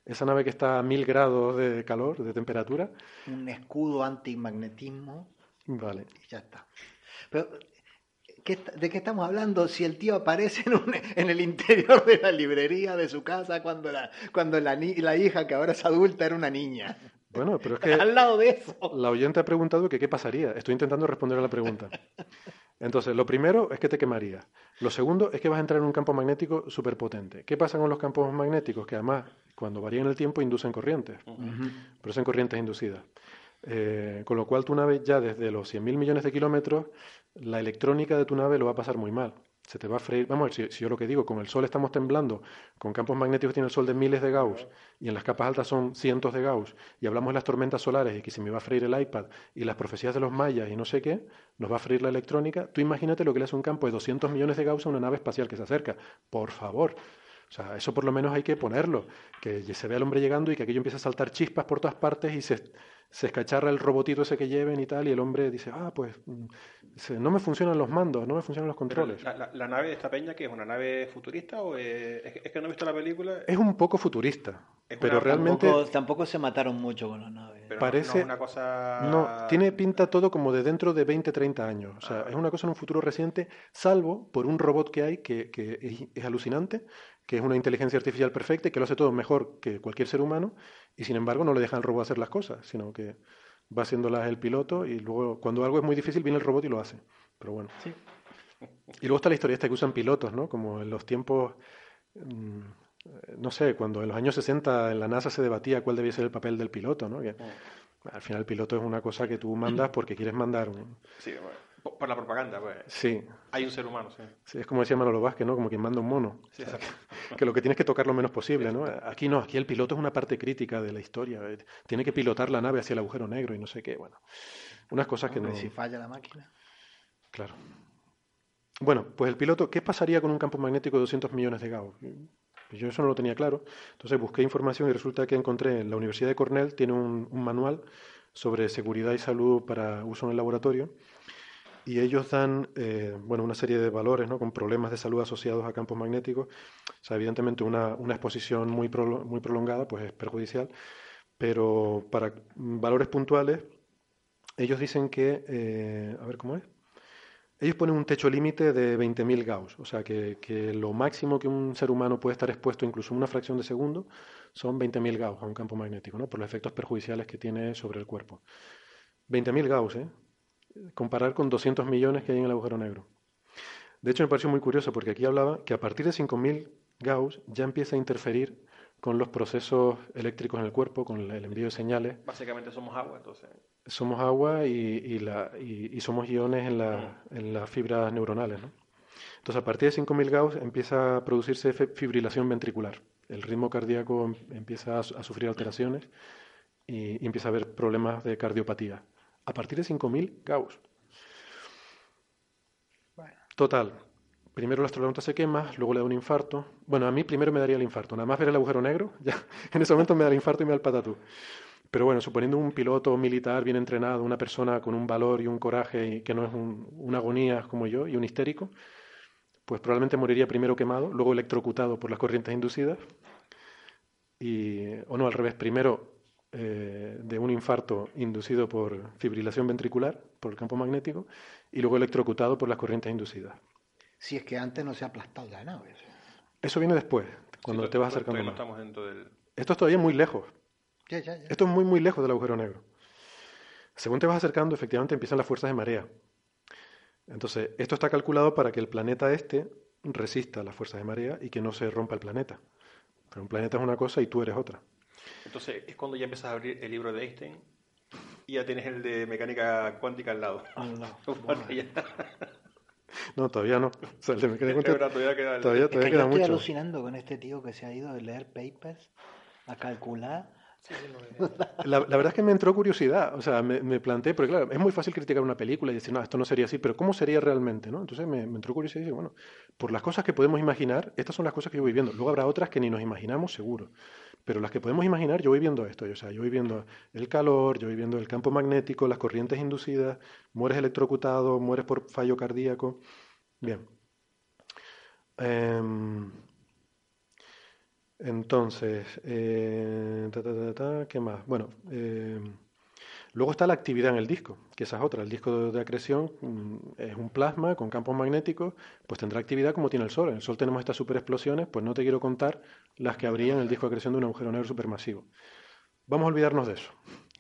[SPEAKER 3] Esa nave que está a 1000 grados de calor, de temperatura.
[SPEAKER 4] Un escudo antimagnetismo.
[SPEAKER 3] Vale.
[SPEAKER 4] Y ya está. Pero, ¿de qué estamos hablando si el tío aparece en, el interior de la librería de su casa cuando, la, cuando la, la hija, que ahora es adulta, era una niña?
[SPEAKER 3] Bueno, pero es que.
[SPEAKER 4] Al lado de eso.
[SPEAKER 3] La oyente ha preguntado que qué pasaría. Estoy intentando responder a la pregunta. Entonces, lo primero es que te quemaría. Lo segundo es que vas a entrar en un campo magnético súper potente. ¿Qué pasa con los campos magnéticos? Que además, cuando varían el tiempo, inducen corrientes. Pero son corrientes inducidas. Eh, con lo cual, tu nave ya desde los 100.000 millones de kilómetros, la electrónica de tu nave lo va a pasar muy mal se te va a freír. Vamos ver, si, yo lo que digo, con el Sol estamos temblando, con campos magnéticos tiene el Sol de miles de Gauss y en las capas altas son cientos de Gauss, y hablamos de las tormentas solares y que se me va a freír el iPad y las profecías de los mayas y no sé qué, nos va a freír la electrónica. Tú imagínate lo que le hace un campo de 200 millones de Gauss a una nave espacial que se acerca. Por favor. O sea, eso por lo menos hay que ponerlo, que se vea el hombre llegando y que aquello empiece a saltar chispas por todas partes y se, se escacharra el robotito ese que lleven y tal, y el hombre dice, ah, pues mm, no me funcionan los mandos, no me funcionan los controles.
[SPEAKER 5] La, nave de esta peña que es una nave futurista o es, que no he visto la película?
[SPEAKER 3] Es un poco futurista, pero realmente...
[SPEAKER 4] Tampoco, se mataron mucho con la nave.
[SPEAKER 3] Parece...
[SPEAKER 5] No, una cosa...
[SPEAKER 3] no, tiene pinta todo como de dentro de 20, 30 años. O sea, ah. es una cosa en un futuro reciente, salvo por un robot que hay que, que es alucinante, que es una inteligencia artificial perfecta y que lo hace todo mejor que cualquier ser humano, y sin embargo no le deja al robot hacer las cosas, sino que va haciéndolas el piloto y luego cuando algo es muy difícil viene el robot y lo hace. Pero bueno. Y luego está la historia esta que usan pilotos, ¿no? Como en los tiempos, mm, no sé, cuando en los años 60 en la NASA se debatía cuál debía ser el papel del piloto, ¿no? Que, mm. al final el piloto es una cosa que tú mandas porque quieres mandar un...
[SPEAKER 5] Sí, bueno por la propaganda, pues.
[SPEAKER 3] Sí.
[SPEAKER 5] Hay un ser humano, sí.
[SPEAKER 3] sí es como decía Manolo Vázquez, ¿no? Como quien manda un mono. Sí, que lo que tienes que tocar lo menos posible, ¿no? Aquí no, aquí el piloto es una parte crítica de la historia. Eh, tiene que pilotar la nave hacia el agujero negro y no sé qué, bueno. Unas cosas que no...
[SPEAKER 4] si falla la máquina.
[SPEAKER 3] Claro. Bueno, pues el piloto, ¿qué pasaría con un campo magnético de 200 millones de Gauss? Yo eso no lo tenía claro. Entonces busqué información y resulta que encontré en la Universidad de Cornell, tiene un, un manual sobre seguridad y salud para uso en el laboratorio y ellos dan eh, bueno, una serie de valores ¿no? con problemas de salud asociados a campos magnéticos. O sea, evidentemente una, exposición muy, muy prolongada pues es perjudicial, pero para valores puntuales, ellos dicen que, eh, a ver cómo es, ellos ponen un techo límite de 20.000 Gauss, o sea que, que, lo máximo que un ser humano puede estar expuesto, incluso una fracción de segundo, son 20.000 Gauss a un campo magnético, ¿no? por los efectos perjudiciales que tiene sobre el cuerpo. 20.000 Gauss, ¿eh? Comparar con 200 millones que hay en el agujero negro. De hecho, me pareció muy curioso porque aquí hablaba que a partir de 5.000 Gauss ya empieza a interferir con los procesos eléctricos en el cuerpo, con el envío de señales.
[SPEAKER 5] Básicamente somos agua, entonces.
[SPEAKER 3] Somos agua y, la, y, somos iones en, la, en, las fibras neuronales. ¿no? Entonces, a partir de 5.000 Gauss empieza a producirse fibrilación ventricular. El ritmo cardíaco em, empieza a, sufrir alteraciones y empieza a haber problemas de cardiopatía a partir de 5.000 Gauss. Total, primero el astronauta se quema, luego le da un infarto. Bueno, a mí primero me daría el infarto, nada más ver el agujero negro, ya en ese momento me da el infarto y me da el patatú. Pero bueno, suponiendo un piloto militar bien entrenado, una persona con un valor y un coraje y que no es un, una agonía como yo y un histérico, pues probablemente moriría primero quemado, luego electrocutado por las corrientes inducidas. Y, o no, al revés, primero eh, de un infarto inducido por fibrilación ventricular, por el campo magnético, y luego electrocutado por las corrientes inducidas.
[SPEAKER 4] Si es que antes no se ha aplastado la nave.
[SPEAKER 3] Eso viene después, cuando te vas acercando
[SPEAKER 5] más. estamos dentro del...
[SPEAKER 3] Esto es todavía muy lejos. Esto es muy, muy lejos del agujero negro. Según te vas acercando, efectivamente empiezan las fuerzas de marea. Entonces, esto está calculado para que el planeta este resista las fuerzas de marea y que no se rompa el planeta. Pero un planeta es una cosa y tú eres otra.
[SPEAKER 5] Entonces es cuando ya empiezas a abrir el libro de Einstein y ya tienes el de mecánica cuántica al lado.
[SPEAKER 3] no, todavía no. O sea, el de mecánica
[SPEAKER 4] cuántica todavía queda, todavía, todavía es que yo estoy alucinando con este tío que se ha ido a leer papers, a calcular
[SPEAKER 3] la, verdad es que me entró curiosidad, o sea, me, planteé, porque claro, es muy fácil criticar una película y decir, no, esto no sería así, pero ¿cómo sería realmente? ¿no? Entonces me, entró curiosidad y dije, bueno, por las cosas que podemos imaginar, estas son las cosas que yo voy viendo. Luego habrá otras que ni nos imaginamos, seguro. Pero las que podemos imaginar, yo voy viendo esto, o sea, yo voy viendo el calor, yo voy viendo el campo magnético, las corrientes inducidas, mueres electrocutado, mueres por fallo cardíaco. Bien. Em, entonces, eh, ¿qué más? Bueno, em, luego está la actividad en el disco, que esa es otra. El disco de acreción mm, es un plasma con campos magnéticos, pues tendrá actividad como tiene el Sol. En el Sol tenemos estas superexplosiones, pues no te quiero contar las que habría en el disco de acreción de un agujero negro supermasivo. Vamos a olvidarnos de eso.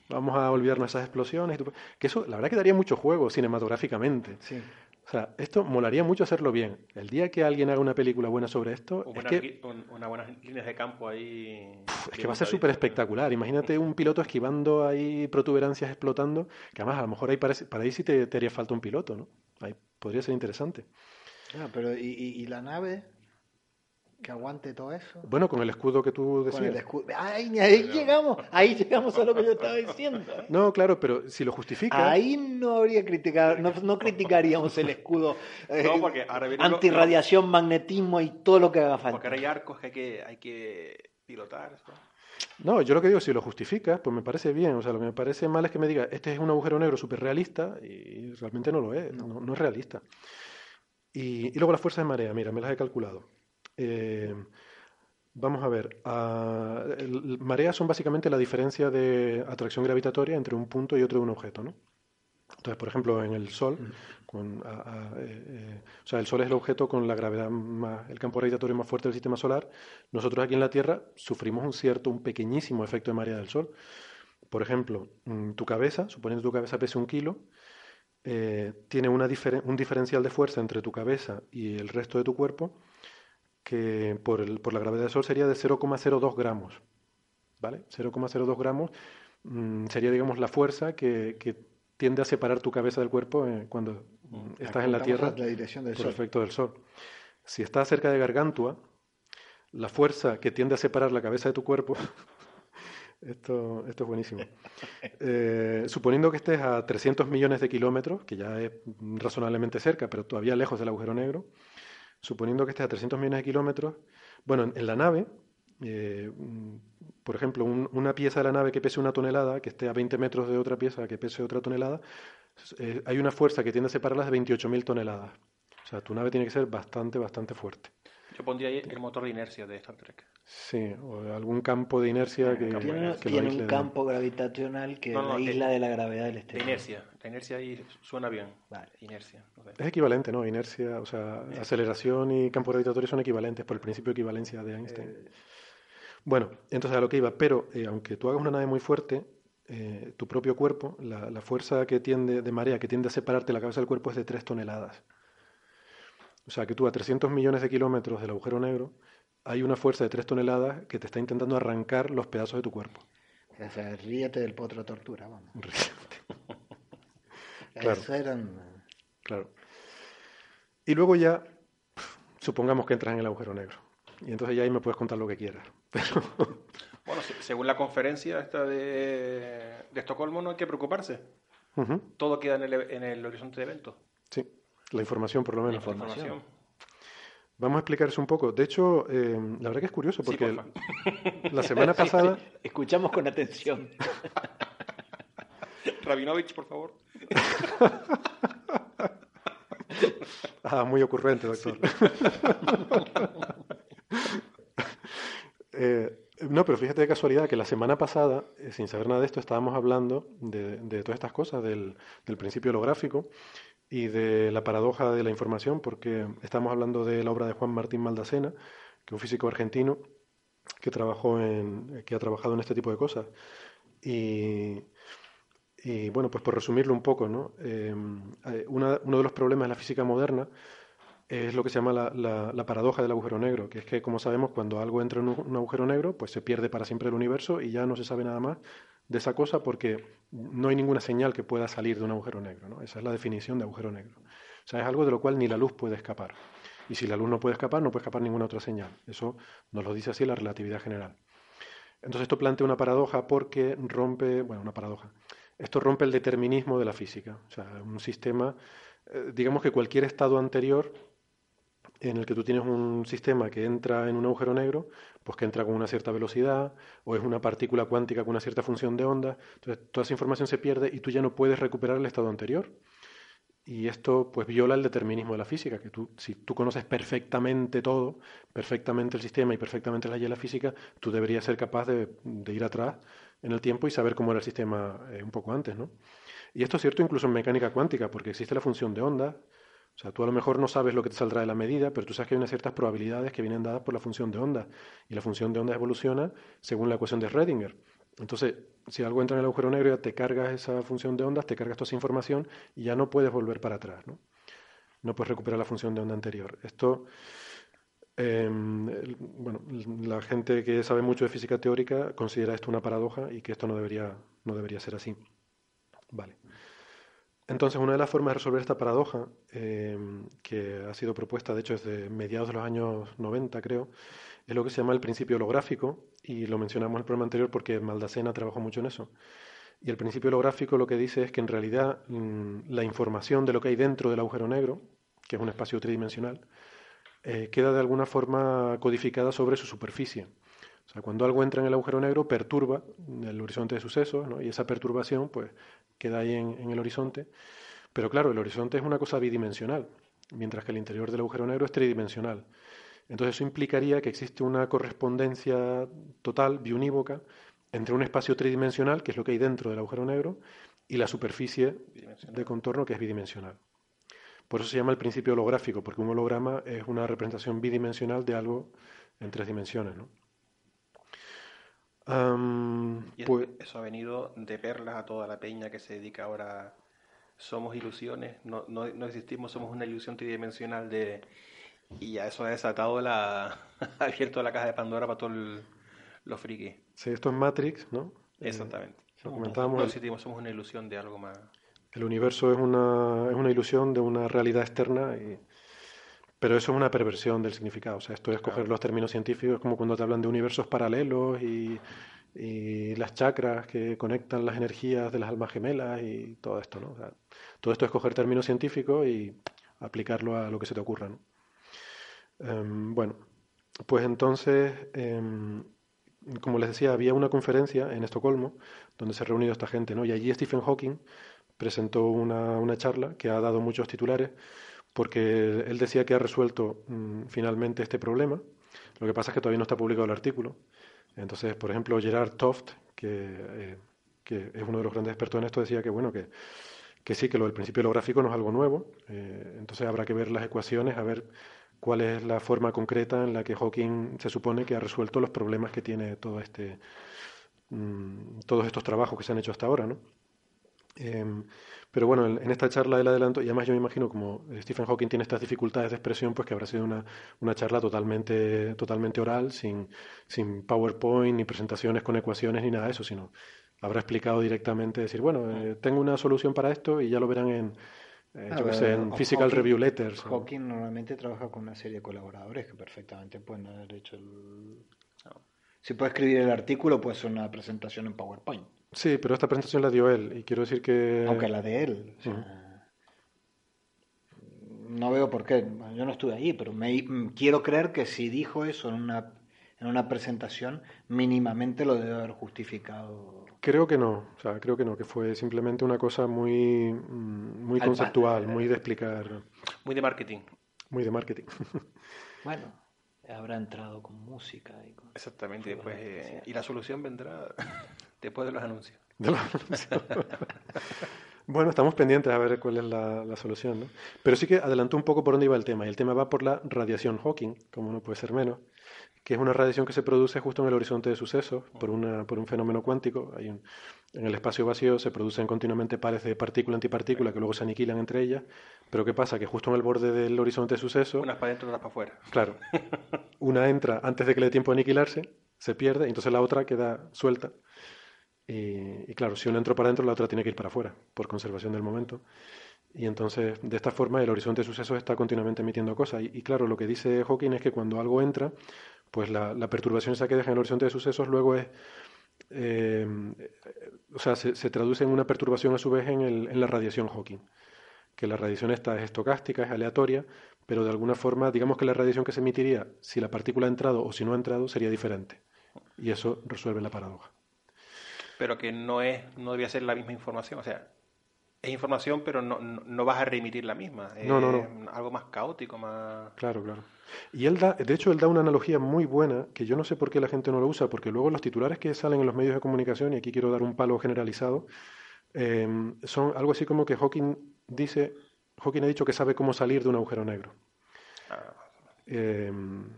[SPEAKER 3] Vamos a olvidarnos de esas explosiones. Que eso, la verdad, que daría mucho juego cinematográficamente.
[SPEAKER 4] Sí.
[SPEAKER 3] O sea, esto molaría mucho hacerlo bien. El día que alguien haga una película buena sobre esto,
[SPEAKER 5] Un
[SPEAKER 3] es
[SPEAKER 5] buena
[SPEAKER 3] que,
[SPEAKER 5] gui- un- unas buenas líneas de campo ahí.
[SPEAKER 3] es que va a ser súper espectacular. Imagínate un piloto esquivando ahí protuberancias explotando, que además a lo mejor ahí parece- para ahí sí te, te haría falta un piloto, ¿no? Ahí podría ser interesante.
[SPEAKER 4] Ah, pero ¿y, y- y la nave que aguante todo eso?
[SPEAKER 3] Bueno, con el escudo que tú
[SPEAKER 4] Con el
[SPEAKER 3] decías.
[SPEAKER 4] escudo. Ahí, ahí llegamos, ahí llegamos a lo que yo estaba diciendo. ¿eh?
[SPEAKER 3] No, claro, pero si lo justifica,
[SPEAKER 4] Ahí no habría criticar, no, no criticaríamos el escudo eh,
[SPEAKER 5] No, porque ahora viene lo-
[SPEAKER 4] antirradiación, magnetismo y todo lo que haga
[SPEAKER 5] Porque
[SPEAKER 4] falta.
[SPEAKER 5] ahora hay arcos que hay que, hay que pilotar. ¿no?
[SPEAKER 3] no, yo lo que digo, si lo justificas, pues me parece bien. O sea, lo que me parece mal es que me diga, este es un agujero negro súper realista y realmente no lo es, no, no es realista. Y, y luego las fuerzas de marea, mira, me las he calculado. Eh, vamos a ver, ah, el- mareas son básicamente la diferencia de atracción gravitatoria entre un punto y otro de un objeto, ¿no? Entonces, por ejemplo, en el Sol, con, a- a- eh, eh, o sea, el Sol es el objeto con la gravedad más, el campo gravitatorio más fuerte del sistema solar. Nosotros aquí en la Tierra sufrimos un cierto, un pequeñísimo efecto de marea del Sol. Por ejemplo, mm, tu cabeza, suponiendo que tu cabeza pese un kilo, eh, tiene una un diferencial de fuerza entre tu cabeza y el resto de tu cuerpo que por, el- por la gravedad del Sol sería de 0,02 gramos. ¿Vale? 0,02 gramos mm, sería, digamos, la fuerza que, que tiende a separar tu cabeza del cuerpo eh, cuando mm, estás en la Tierra
[SPEAKER 4] a la dirección del
[SPEAKER 3] por
[SPEAKER 4] sol.
[SPEAKER 3] efecto del Sol. Si estás cerca de Gargantua, la fuerza que tiende a separar la cabeza de tu cuerpo, esto, esto es buenísimo. Eh, suponiendo que estés a 300 millones de kilómetros, que ya es razonablemente cerca, pero todavía lejos del agujero negro, suponiendo que estés a 300 millones de kilómetros, bueno, en, en la nave, eh, mm, por ejemplo, un- una pieza de la nave que pese una tonelada, que esté a 20 metros de otra pieza que pese otra tonelada, eh, hay una fuerza que tiende a separarlas de 28.000 toneladas. O sea, tu nave tiene que ser bastante, bastante fuerte.
[SPEAKER 5] Yo pondría ahí el motor de inercia de Star Trek.
[SPEAKER 3] Sí, o algún campo de inercia que,
[SPEAKER 4] Tiene,
[SPEAKER 3] que
[SPEAKER 4] tiene un
[SPEAKER 3] de-
[SPEAKER 4] campo gravitacional que
[SPEAKER 5] No, no,
[SPEAKER 4] la
[SPEAKER 5] de-
[SPEAKER 4] isla de la gravedad del
[SPEAKER 5] De
[SPEAKER 4] exterior.
[SPEAKER 5] inercia. La inercia ahí suena bien.
[SPEAKER 4] Vale.
[SPEAKER 5] Inercia.
[SPEAKER 3] Es equivalente, ¿no? Inercia, o sea, aceleración y campo gravitatorio son equivalentes por el principio de equivalencia de Einstein.
[SPEAKER 4] Eh,
[SPEAKER 3] Bueno, entonces a lo que iba, pero eh, aunque tú hagas una nave muy fuerte, eh, tu propio cuerpo, la, la fuerza que tiende de marea que tiende a separarte la cabeza del cuerpo es de 3 toneladas. O sea que tú a 300 millones de kilómetros del agujero negro hay una fuerza de 3 toneladas que te está intentando arrancar los pedazos de tu cuerpo.
[SPEAKER 4] o sea, ríete del potro tortura, vamos.
[SPEAKER 3] Claro.
[SPEAKER 4] Eso eran...
[SPEAKER 3] Claro. Y luego ya, supongamos que entras en el agujero negro. Y entonces ya ahí me puedes contar lo que quieras. Pero,
[SPEAKER 5] Bueno, se- según la conferencia esta de, de Estocolmo, no hay que preocuparse. Todo queda en el, en el horizonte de eventos.
[SPEAKER 3] sí, la información por lo menos.
[SPEAKER 5] La información.
[SPEAKER 3] Vamos a explicar eso un poco. De hecho, eh, la verdad que es curioso
[SPEAKER 5] Sí,
[SPEAKER 3] porque
[SPEAKER 5] porfa.
[SPEAKER 3] la semana pasada...
[SPEAKER 4] Escuchamos con atención.
[SPEAKER 5] Rabinovich, por favor.
[SPEAKER 3] Ah, muy ocurrente, doctor. Eh, no, pero fíjate de casualidad que la semana pasada, eh, sin saber nada de esto, estábamos hablando de, de todas estas cosas, del, del principio holográfico y de la paradoja de la información, porque estamos hablando de la obra de Juan Martín Maldacena, que es un físico argentino que, trabajó en, que ha trabajado en este tipo de cosas. Y, y bueno, pues por resumirlo un poco, ¿no? Eh, eh, uno de los problemas de la física moderna es lo que se llama la, la- la paradoja del agujero negro, que es que, como sabemos, cuando algo entra en un agujero negro, pues se pierde para siempre el universo y ya no se sabe nada más de esa cosa porque no hay ninguna señal que pueda salir de un agujero negro, ¿no? Esa es la definición de agujero negro. O sea, es algo de lo cual ni la luz puede escapar. Y si la luz no puede escapar, no puede escapar ninguna otra señal. Eso nos lo dice así la relatividad general. Entonces esto plantea una paradoja porque rompe, bueno, una paradoja. Esto rompe el determinismo de la física. O sea, un sistema, eh, digamos que cualquier estado anterior en el que tú tienes un sistema que entra en un agujero negro, pues que entra con una cierta velocidad, o es una partícula cuántica con una cierta función de onda. Entonces, toda esa información se pierde y tú ya no puedes recuperar el estado anterior. Y esto pues viola el determinismo de la física, que tú, si tú conoces perfectamente todo, perfectamente el sistema y perfectamente la ley de la física, tú deberías ser capaz de, ir atrás en el tiempo y saber cómo era el sistema eh, un poco antes, ¿no? Y esto es cierto incluso en mecánica cuántica, porque existe la función de onda, o sea, tú a lo mejor no sabes lo que te saldrá de la medida, pero tú sabes que hay unas ciertas probabilidades que vienen dadas por la función de onda. Y la función de onda evoluciona según la ecuación de Schrödinger. Entonces, si algo entra en el agujero negro, ya te cargas esa función de ondas, te cargas toda esa información y ya no puedes volver para atrás. No, no puedes recuperar la función de onda anterior. Esto, em, bueno, la gente que sabe mucho de física teórica considera esto una paradoja y que esto no debería, no debería ser así. Vale. Entonces, una de las formas de resolver esta paradoja, em, que ha sido propuesta, de hecho, desde mediados de los años 90, creo, es lo que se llama el principio holográfico, y lo mencionamos en el programa anterior porque Maldacena trabajó mucho en eso. Y el principio holográfico lo que dice es que en realidad mm, la información de lo que hay dentro del agujero negro, que es un espacio tridimensional, eh, queda de alguna forma codificada sobre su superficie. O sea, cuando algo entra en el agujero negro, perturba el horizonte de sucesos, ¿no? y esa perturbación pues, queda ahí en, el horizonte. Pero claro, el horizonte es una cosa bidimensional, mientras que el interior del agujero negro es tridimensional. Entonces eso implicaría que existe una correspondencia total, biunívoca, entre un espacio tridimensional, que es lo que hay dentro del agujero negro, y la superficie de contorno, que es bidimensional. Por eso se llama el principio holográfico, porque un holograma es una representación bidimensional de algo en tres dimensiones. ¿no?
[SPEAKER 5] Y pues, eso ha venido de perlas a toda la peña que se dedica ahora. Somos ilusiones, no, no, no existimos, somos una ilusión tridimensional de. Y ya eso ha desatado la. ha abierto la caja de Pandora para todos los frikis.
[SPEAKER 3] Sí, esto es Matrix, ¿no?
[SPEAKER 5] Eh, Exactamente.
[SPEAKER 3] comentábamos,
[SPEAKER 5] existimos, somos una ilusión de algo más.
[SPEAKER 3] El universo es una, es una ilusión de una realidad externa y pero eso es una perversión del significado. O sea, esto es coger los términos científicos como cuando te hablan de universos paralelos y, las chakras que conectan las energías de las almas gemelas y todo esto. ¿no? todo esto es coger términos científicos y aplicarlo a lo que se te ocurra. ¿no? Em, bueno, pues entonces, em, como les decía, había una conferencia en Estocolmo donde se ha reunido esta gente, ¿no? y allí Stephen Hawking presentó una, una charla que ha dado muchos titulares porque él decía que ha resuelto mm, finalmente este problema. Lo que pasa es que todavía no está publicado el artículo. Entonces, por ejemplo, Gerard Toft, que, eh, es uno de los grandes expertos en esto, decía que bueno que, que sí, que lo del principio holográfico no es algo nuevo. Eh, entonces habrá que ver las ecuaciones, a ver cuál es la forma concreta en la que Hawking se supone que ha resuelto los problemas que tiene todo este, mm, todos estos trabajos que se han hecho hasta ahora, ¿no? Em, pero bueno, en, esta charla del adelanto, y además yo me imagino como Stephen Hawking tiene estas dificultades de expresión, pues que habrá sido una, una charla totalmente, totalmente oral, sin, sin PowerPoint, ni presentaciones con ecuaciones, ni nada de eso, sino habrá explicado directamente, decir, bueno, eh, tengo una solución para esto y ya lo verán en, eh, yo sé, en Physical Review Letters.
[SPEAKER 4] Hawking normalmente trabaja con una serie de colaboradores que perfectamente pueden haber hecho el... Si puede escribir el artículo, puede ser una presentación en PowerPoint.
[SPEAKER 3] Sí, pero esta presentación la dio él y quiero decir que...
[SPEAKER 4] Aunque la de él. No veo por qué. Yo no estuve allí, pero me, quiero creer que si dijo eso en una, en una presentación, mínimamente lo debe haber justificado.
[SPEAKER 3] Creo que no, o sea, creo que no, que fue simplemente una cosa muy, mm, muy conceptual, muy de explicar.
[SPEAKER 5] Muy de marketing.
[SPEAKER 3] Muy de marketing.
[SPEAKER 4] bueno, habrá entrado con música. Y
[SPEAKER 5] Exactamente, pues, eh, y la solución vendrá después de los anuncios.
[SPEAKER 3] bueno, estamos pendientes a ver cuál es la, solución, ¿no? Pero sí que adelantó un poco por dónde iba el tema, y el tema va por la radiación Hawking, como no puede ser menos, que es una radiación que se produce justo en el horizonte de sucesos por, una, por un fenómeno cuántico. Hay un, en el espacio vacío se producen continuamente pares de partícula-antipartícula que luego se aniquilan entre ellas, pero ¿qué pasa? Que justo en el borde del horizonte de sucesos...
[SPEAKER 5] Unas para adentro, otras para afuera.
[SPEAKER 3] Claro. Una entra antes de que le dé tiempo a aniquilarse, se pierde, y entonces la otra queda suelta. Y, claro, si una entró para adentro, la otra tiene que ir para afuera, por conservación del momento. Y entonces, de esta forma, el horizonte de sucesos está continuamente emitiendo cosas. Y, claro, lo que dice Hawking es que cuando algo entra, pues la, perturbación esa que deja en el horizonte de sucesos luego es eh, o sea, se, traduce en una perturbación a su vez en, en, la radiación Hawking, que la radiación esta es estocástica, es aleatoria, pero de alguna forma, digamos que la radiación que se emitiría si la partícula ha entrado o si no ha entrado sería diferente. Y eso resuelve la paradoja.
[SPEAKER 5] Pero que no es, no debería ser la misma información, o sea, es información, pero no, no vas a reemitir la misma.
[SPEAKER 3] No, no,
[SPEAKER 5] no. Algo más caótico, más.
[SPEAKER 3] Claro, claro. Y él da, de hecho, él da una analogía muy buena que yo no sé por qué la gente no lo usa, porque luego los titulares que salen en los medios de comunicación, y aquí quiero dar un palo generalizado, eh, son algo así como que Hawking dice Hawking ha dicho que sabe cómo salir de un agujero negro. Ah. Em,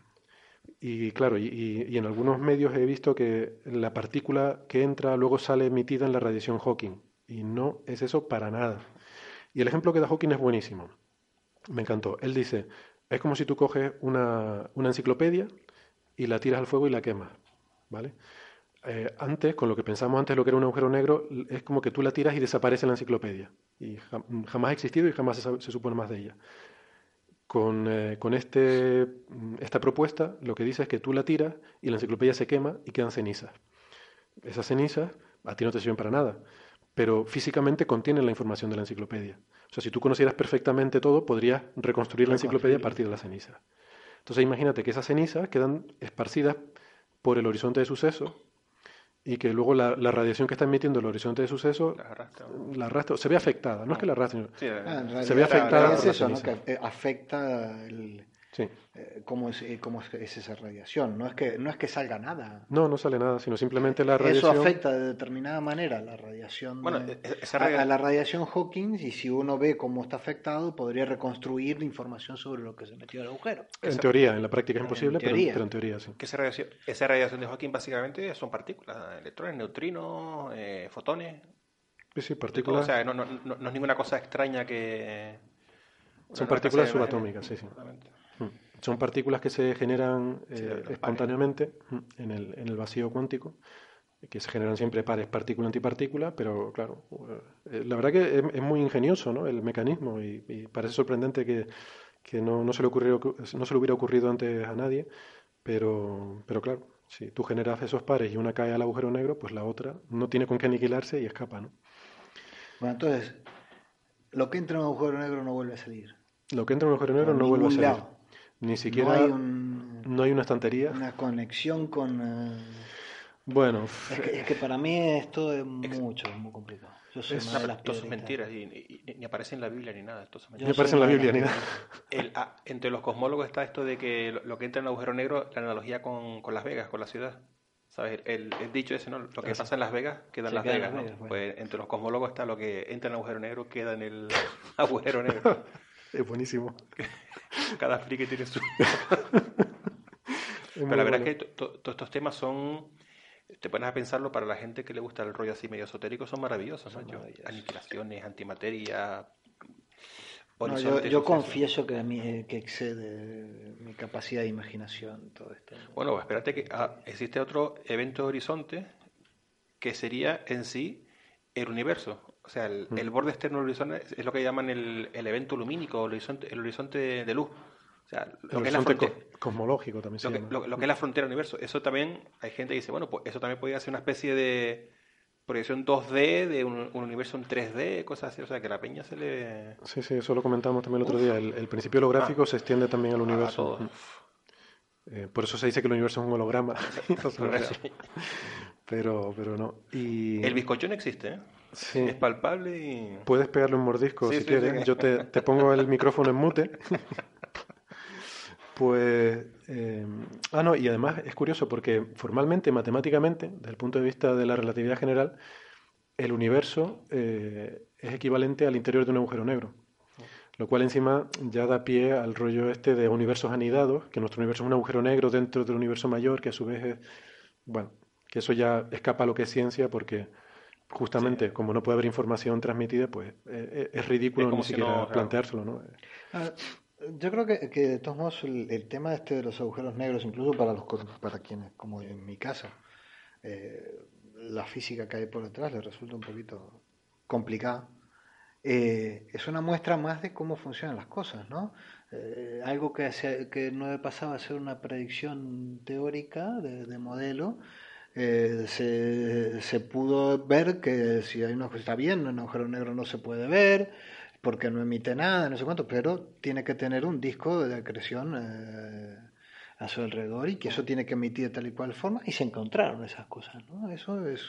[SPEAKER 3] y claro, y, en algunos medios he visto que la partícula que entra luego sale emitida en la radiación Hawking. Y no es eso para nada. Y el ejemplo que da Hawking es buenísimo. Me encantó. Él dice, es como si tú coges una, una enciclopedia y la tiras al fuego y la quemas. ¿Vale? Eh, antes, con lo que pensamos antes lo que era un agujero negro, es como que tú la tiras y desaparece la enciclopedia. Y jamás ha existido y jamás se, supone más de ella. Con, eh, con este, esta propuesta, lo que dice es que tú la tiras y la enciclopedia se quema y quedan cenizas. Esas cenizas a ti no te sirven para nada, pero físicamente contienen la información de la enciclopedia. O sea, si tú conocieras perfectamente todo, podrías reconstruir la enciclopedia a partir de las cenizas. Entonces imagínate que esas cenizas quedan esparcidas por el horizonte de sucesos y que luego la, la, radiación que está emitiendo el horizonte de suceso la arrastra, se ve afectada, no es que la arrastre,
[SPEAKER 4] ah, se ve afectada. Es eso, ¿no? que eh, afecta el, Sí. Eh, ¿cómo, es, eh, ¿Cómo es esa radiación? No es, que, no es que salga nada.
[SPEAKER 3] No, no sale nada, sino simplemente la radiación.
[SPEAKER 4] Eso afecta de determinada manera la radiación. Bueno, e-, esa a, la radiación Hawking, y si uno ve cómo está afectado, podría reconstruir la información sobre lo que se metió en el agujero.
[SPEAKER 3] En teoría, en la práctica es imposible, pero, en teoría sí.
[SPEAKER 5] esa, radiación, esa radiación de Hawking básicamente son partículas, electrones, neutrinos, eh, fotones.
[SPEAKER 3] Sí, sí, partículas.
[SPEAKER 5] O sea, no, no, no, es ninguna cosa extraña que.
[SPEAKER 3] Son partículas subatómicas, sí, sí. Son partículas que se generan eh, espontáneamente mm, en el, en el, vacío cuántico, que se generan siempre pares partícula-antipartícula, pero claro, eh, la verdad que es, muy ingenioso ¿no? el mecanismo y, parece sorprendente que, que no, no, se le ocurrió, no se le hubiera ocurrido antes a nadie, pero, pero claro, si tú generas esos pares y una cae al agujero negro, pues la otra no tiene con qué aniquilarse y escapa. ¿no?
[SPEAKER 4] Bueno, entonces, lo que entra en un agujero negro no vuelve a salir.
[SPEAKER 3] Lo que entra en un agujero negro no vuelve a salir. Ni siquiera. No hay, un, no hay una estantería.
[SPEAKER 4] Una conexión con. Eh,
[SPEAKER 3] bueno.
[SPEAKER 4] Es que, para mí esto es mucho, es muy complicado.
[SPEAKER 5] Yo soy es, de las son mentiras y, ni aparece en la Biblia ni nada.
[SPEAKER 3] Ni aparece en la Biblia ni nada.
[SPEAKER 5] Ah, entre los cosmólogos está esto de que lo, que entra en el agujero negro, la analogía con, con Las Vegas, con la ciudad. ¿Sabes? El, dicho ese, ¿no? Lo que pasa en Las Vegas queda en Las Vegas, Pues entre los cosmólogos está lo que entra en el agujero negro queda en el agujero negro.
[SPEAKER 3] es buenísimo.
[SPEAKER 5] Cada friki tiene su... Pero la verdad es que todos estos temas son, te pones a pensarlo, para la gente que le gusta el rollo así medio esotérico, son maravillosos, Aniquilaciones, antimateria...
[SPEAKER 4] yo, confieso que a mí eh, que excede mi capacidad de imaginación todo esto.
[SPEAKER 5] Bueno, espérate que ah, existe otro evento horizonte que sería en sí el universo. O sea, el, mm. borde externo del horizonte es lo que llaman el, el evento lumínico, el horizonte, el horizonte de luz. O sea,
[SPEAKER 3] lo que es la frontera, cosmológico también
[SPEAKER 5] lo, que, lo, que, es la frontera del universo. Eso también, hay gente que dice, bueno, pues eso también podría ser una especie de proyección 2D de un, universo en 3D, cosas así. O sea, que la peña se le...
[SPEAKER 3] Sí, sí, eso lo comentamos también el otro día. El, principio holográfico ah. se extiende también al universo. Mm. Eh, por eso se dice que el universo es un holograma. pero, pero no. Y...
[SPEAKER 5] El bizcochón existe, ¿eh? Es palpable y...
[SPEAKER 3] Puedes pegarle un mordisco si quieres. Yo te, te, pongo el micrófono en mute. pues... Eh, ah, no, y además es curioso porque formalmente, matemáticamente, desde el punto de vista de la relatividad general, el universo eh, es equivalente al interior de un agujero negro. Lo cual encima ya da pie al rollo este de universos anidados, que nuestro universo es un agujero negro dentro del universo mayor, que a su vez es... Bueno, que eso ya escapa a lo que es ciencia porque justamente como no puede haber información transmitida, pues eh, eh, es ridículo ni siquiera planteárselo, ¿no?
[SPEAKER 4] Ah, yo creo que, que de todos modos el, tema este de los agujeros negros, incluso para los para quienes, como en mi casa, eh, la física que hay por detrás le resulta un poquito complicada. es una muestra más de cómo funcionan las cosas, ¿no? algo que, que no pasaba a ser una predicción teórica de, de modelo, eh, se, se, pudo ver que si hay una está bien, un agujero negro no se puede ver, porque no emite nada, no sé cuánto, pero tiene que tener un disco de acreción eh, a su alrededor y que eso tiene que emitir de tal y cual forma y se encontraron esas cosas, ¿no? Eso es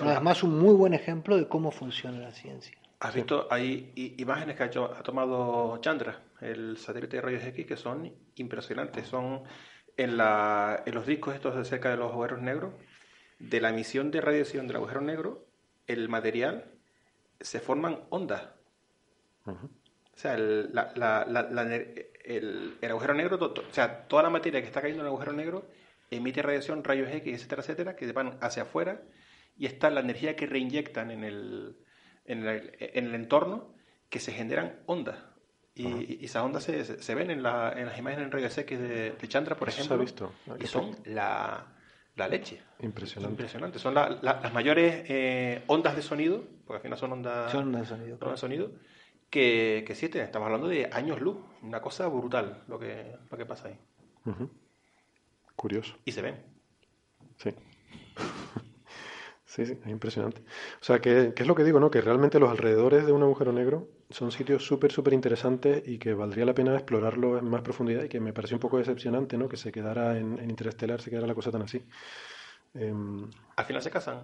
[SPEAKER 4] además un muy buen ejemplo de cómo funciona la ciencia.
[SPEAKER 5] ¿Has visto? Hay imágenes que ha, ha, tomado Chandra, el satélite de rayos X, que son impresionantes. Son en, la, en los discos estos de cerca de los agujeros negros, de la emisión de radiación del agujero negro, el material se forman ondas. O sea, el, el, agujero negro, o sea, toda la materia que está cayendo en el agujero negro emite radiación, rayos X, etcétera, etcétera, que van hacia afuera y está la energía que reinyectan en el, en el, entorno que se generan ondas. Y, esas ondas se, se, ven en, la, en, las imágenes en rayos X de, Chandra, por ejemplo.
[SPEAKER 3] Se ha visto.
[SPEAKER 5] Y son la, la leche.
[SPEAKER 3] Impresionante.
[SPEAKER 5] Impresionante. Son las mayores eh, ondas de sonido, porque al final son ondas,
[SPEAKER 4] son ondas de sonido,
[SPEAKER 5] de sonido que, que existen. Estamos hablando de años luz. Una cosa brutal lo que, lo que pasa ahí.
[SPEAKER 3] Curioso.
[SPEAKER 5] Y se ven.
[SPEAKER 3] Sí. Sí, sí, es impresionante. O sea, que, es lo que digo, ¿no? Que realmente los alrededores de un agujero negro son sitios súper, súper interesantes y que valdría la pena explorarlo en más profundidad y que me parece un poco decepcionante, ¿no? Que se quedara en, en Interestelar, se quedara la cosa tan así.
[SPEAKER 5] Em, ¿Al final se casan?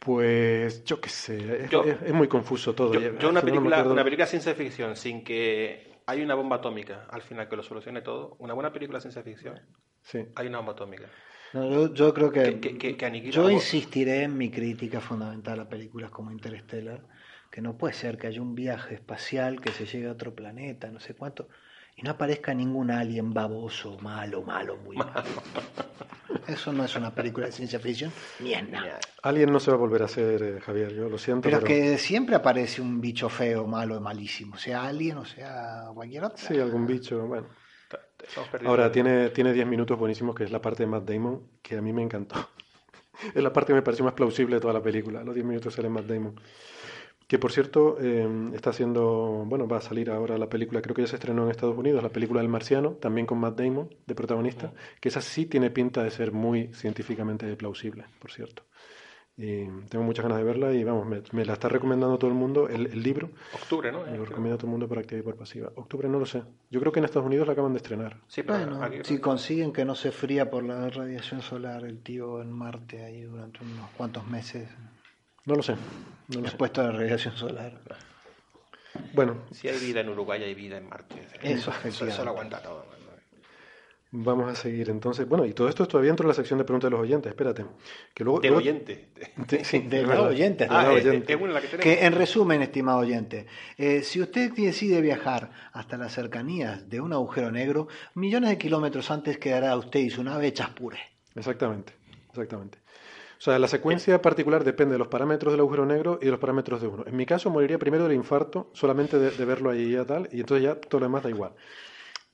[SPEAKER 3] Pues yo qué sé, es, muy confuso todo.
[SPEAKER 5] Yo, una, película, una película ciencia ficción sin que hay una bomba atómica al final que lo solucione todo, una buena película de ciencia ficción,
[SPEAKER 3] sí.
[SPEAKER 5] hay una bomba atómica
[SPEAKER 4] yo, creo que, yo insistiré en mi crítica fundamental a películas como Interstellar, que no puede ser que haya un viaje espacial que se llegue a otro planeta, no sé cuánto, y no aparezca ningún alien baboso, malo, malo, muy malo. Eso no es una película de ciencia ficción, ni es nada.
[SPEAKER 3] Alien no se va a volver a hacer, eh, Javier, yo lo siento.
[SPEAKER 4] Pero, es que siempre aparece un bicho feo, malo, malísimo, sea alien o sea cualquier otro.
[SPEAKER 3] Sí, algún bicho, bueno. Ahora, tiene 10 minutos buenísimos, que es la parte de Matt Damon, que a mí me encantó. es la parte que me pareció más plausible de toda la película. Los 10 minutos sale Matt Damon. Que por cierto, eh, está haciendo, bueno, va a salir ahora la película, creo que ya se estrenó en Estados Unidos, la película del Marciano, también con Matt Damon de protagonista, que esa sí tiene pinta de ser muy científicamente plausible, por cierto. Y tengo muchas ganas de verla y vamos, me, la está recomendando todo el mundo, el, libro.
[SPEAKER 5] Octubre, ¿no?
[SPEAKER 3] Me lo recomienda todo el mundo por activa y por pasiva. Octubre no lo sé. Yo creo que en Estados Unidos la acaban de estrenar.
[SPEAKER 4] Sí, bueno, si consiguen que no se fría por la radiación solar el tío en Marte ahí durante unos cuantos meses.
[SPEAKER 3] No lo sé. No lo
[SPEAKER 4] Expuesto a la radiación solar.
[SPEAKER 3] Bueno.
[SPEAKER 5] Si hay vida en Uruguay, hay vida en Marte.
[SPEAKER 4] Eso,
[SPEAKER 5] eso, eso lo aguanta todo.
[SPEAKER 3] Vamos a seguir entonces. Bueno, y todo esto es todavía dentro de la sección de preguntas de los oyentes. Espérate.
[SPEAKER 5] Que luego, de oyente.
[SPEAKER 4] sí, de los oyentes.
[SPEAKER 5] Ah,
[SPEAKER 4] que, en resumen, estimado oyente, eh, si usted decide viajar hasta las cercanías de un agujero negro, millones de kilómetros antes quedará usted y su nave hechas puré.
[SPEAKER 3] Exactamente, exactamente. O sea, la secuencia particular depende de los parámetros del agujero negro y de los parámetros de uno. En mi caso, moriría primero del infarto, solamente de, verlo ahí y tal, y entonces ya todo lo demás da igual.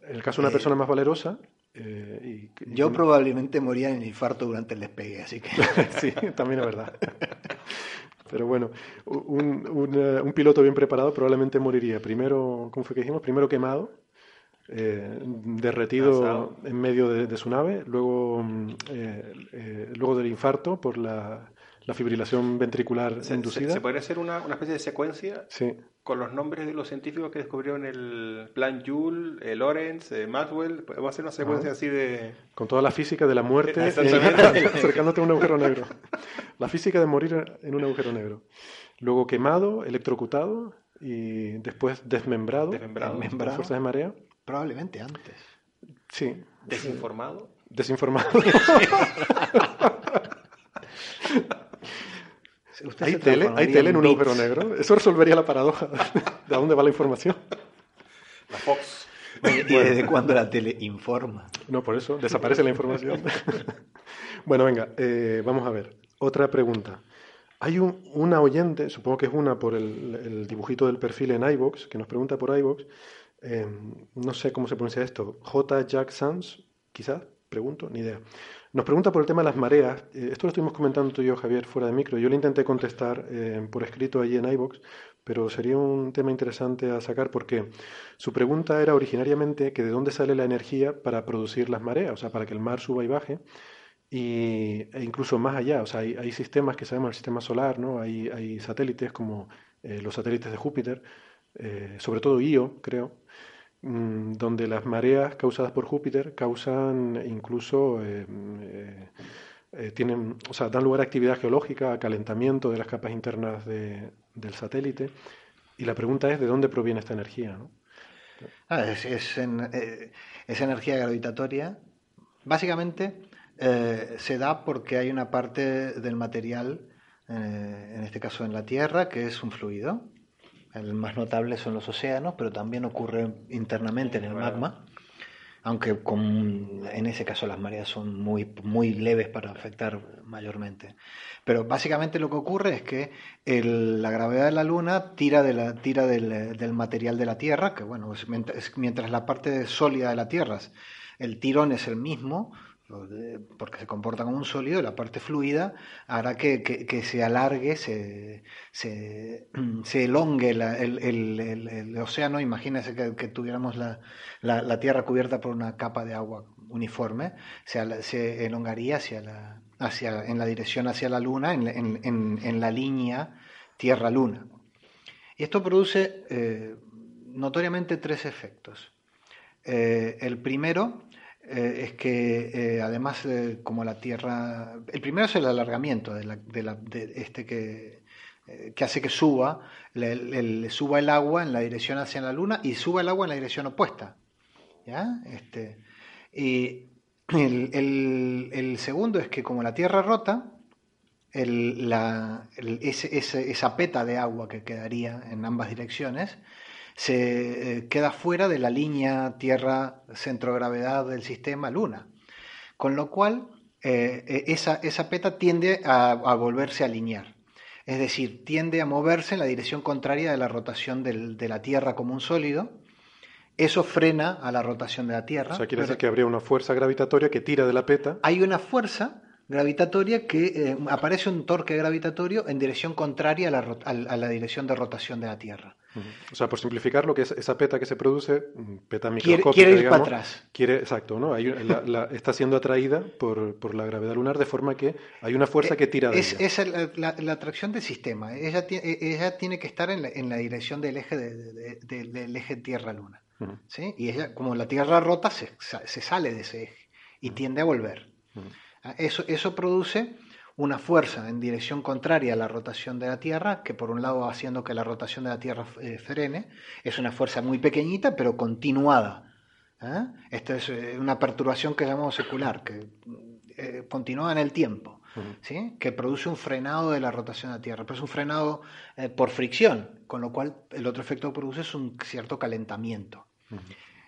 [SPEAKER 3] En el caso de una eh, persona más valerosa,
[SPEAKER 4] eh, Yo probablemente moría en infarto durante el despegue, así que...
[SPEAKER 3] sí, también es verdad. Pero bueno, un, un, piloto bien preparado probablemente moriría primero, ¿cómo fue que dijimos? Primero quemado, eh, derretido en medio de, su nave, luego, mm, luego del infarto por la, la fibrilación ventricular inducida.
[SPEAKER 5] Se, podría hacer una, una, especie de secuencia
[SPEAKER 3] sí.
[SPEAKER 5] con los nombres de los científicos que descubrieron el plan Joule, el Lorenz, Maxwell. Podemos hacer una secuencia así de.
[SPEAKER 3] Con toda la física de la muerte acercándote a un agujero negro. La física de morir en un agujero negro. Luego quemado, electrocutado y después desmembrado,
[SPEAKER 5] desmembrado.
[SPEAKER 3] por fuerzas de marea.
[SPEAKER 4] Probablemente antes.
[SPEAKER 3] Sí.
[SPEAKER 5] Desinformado.
[SPEAKER 3] Desinformado. ¿Hay tele? ¿Hay tele en un agujero negro? Eso resolvería la paradoja. ¿De dónde va la información?
[SPEAKER 5] La Fox.
[SPEAKER 4] ¿Y desde cuándo la tele informa?
[SPEAKER 3] No, por eso, desaparece la información. bueno, venga, eh, vamos a ver. Otra pregunta. Hay una oyente, supongo que es una por el, dibujito del perfil en iVox, que nos pregunta por iVox. Eh, no sé cómo se pronuncia esto. J. Jack Sands, quizás, pregunto, ni idea. Nos pregunta por el tema de las mareas. Eh, esto lo estuvimos comentando tú y yo, Javier, fuera de micro. Yo le intenté contestar eh, por escrito allí en iBox, pero sería un tema interesante a sacar porque su pregunta era originariamente que de dónde sale la energía para producir las mareas, o sea, para que el mar suba y baje. Y, e incluso más allá, o sea, hay, sistemas que sabemos, el sistema solar, ¿no? Hay, hay satélites como eh, los satélites de Júpiter, eh, sobre todo Io, creo, donde las mareas causadas por Júpiter causan incluso, eh, eh, tienen, o sea, dan lugar a actividad geológica, a calentamiento de las capas internas del satélite. Y la pregunta es de dónde proviene esta energía.
[SPEAKER 4] Ah, es, es, energía gravitatoria. Básicamente se da porque hay una parte del material, en este caso en la Tierra, que es un fluido, el más notable son los océanos, pero también ocurre internamente en el magma, aunque en ese caso las mareas son muy, muy leves para afectar mayormente. Pero básicamente lo que ocurre es que la gravedad de la Luna tira, de la, tira del, material de la Tierra, que bueno, mientras la parte sólida de la Tierra, el tirón es el mismo, porque se comporta como un sólido, la parte fluida hará que, se alargue, se, elongue el, océano. Imagínense que, tuviéramos la, Tierra cubierta por una capa de agua uniforme, se, elongaría hacia la, en la dirección hacia la Luna, en, la línea Tierra-Luna. Y esto produce eh, notoriamente tres efectos. Eh, el primero eh, es que eh, además como la Tierra, el primero es el alargamiento de, la, este que, eh, que, hace que suba, le, suba el agua en la dirección hacia la Luna y suba el agua en la dirección opuesta. ¿ya? Este, y el, el, segundo es que como la Tierra rota, la, ese, esa peta de agua que quedaría en ambas direcciones se eh, queda fuera de la línea Tierra-centrogravedad del sistema Luna. Con lo cual, eh, eh, esa, esa, peta tiende a, volverse a alinear. Es decir, tiende a moverse en la dirección contraria de la rotación de la Tierra como un sólido. Eso frena a la rotación de la Tierra.
[SPEAKER 3] O sea, quiere decir que habría una fuerza gravitatoria que tira de la peta.
[SPEAKER 4] Hay una fuerza gravitatoria que aparece un torque gravitatorio en dirección contraria a la, a la, dirección de rotación de la Tierra.
[SPEAKER 3] O sea, por simplificar, lo que es esa peta que se produce, mm, peta
[SPEAKER 4] microscópica, quiere, quiere ir para atrás.
[SPEAKER 3] Quiere, exacto, ¿no? está siendo atraída por, la gravedad lunar de forma que hay una fuerza que tira de
[SPEAKER 4] es,
[SPEAKER 3] ella.
[SPEAKER 4] Es la, atracción del sistema. Ella, e, ella tiene que estar en la, dirección del eje, del eje Tierra-Luna. ¿sí? Y ella, como la Tierra rota, se, sale de ese eje y tiende a volver. Ah, eso, eso produce una fuerza en dirección contraria a la rotación de la Tierra, que por un lado va haciendo que la rotación de la Tierra eh, frene, es una fuerza muy pequeñita pero continuada. ¿eh? Esta es eh, una perturbación que llamamos secular, que continúa en el tiempo, ¿sí? que produce un frenado de la rotación de la Tierra, pero es un frenado por fricción, con lo cual el otro efecto que produce es un cierto calentamiento.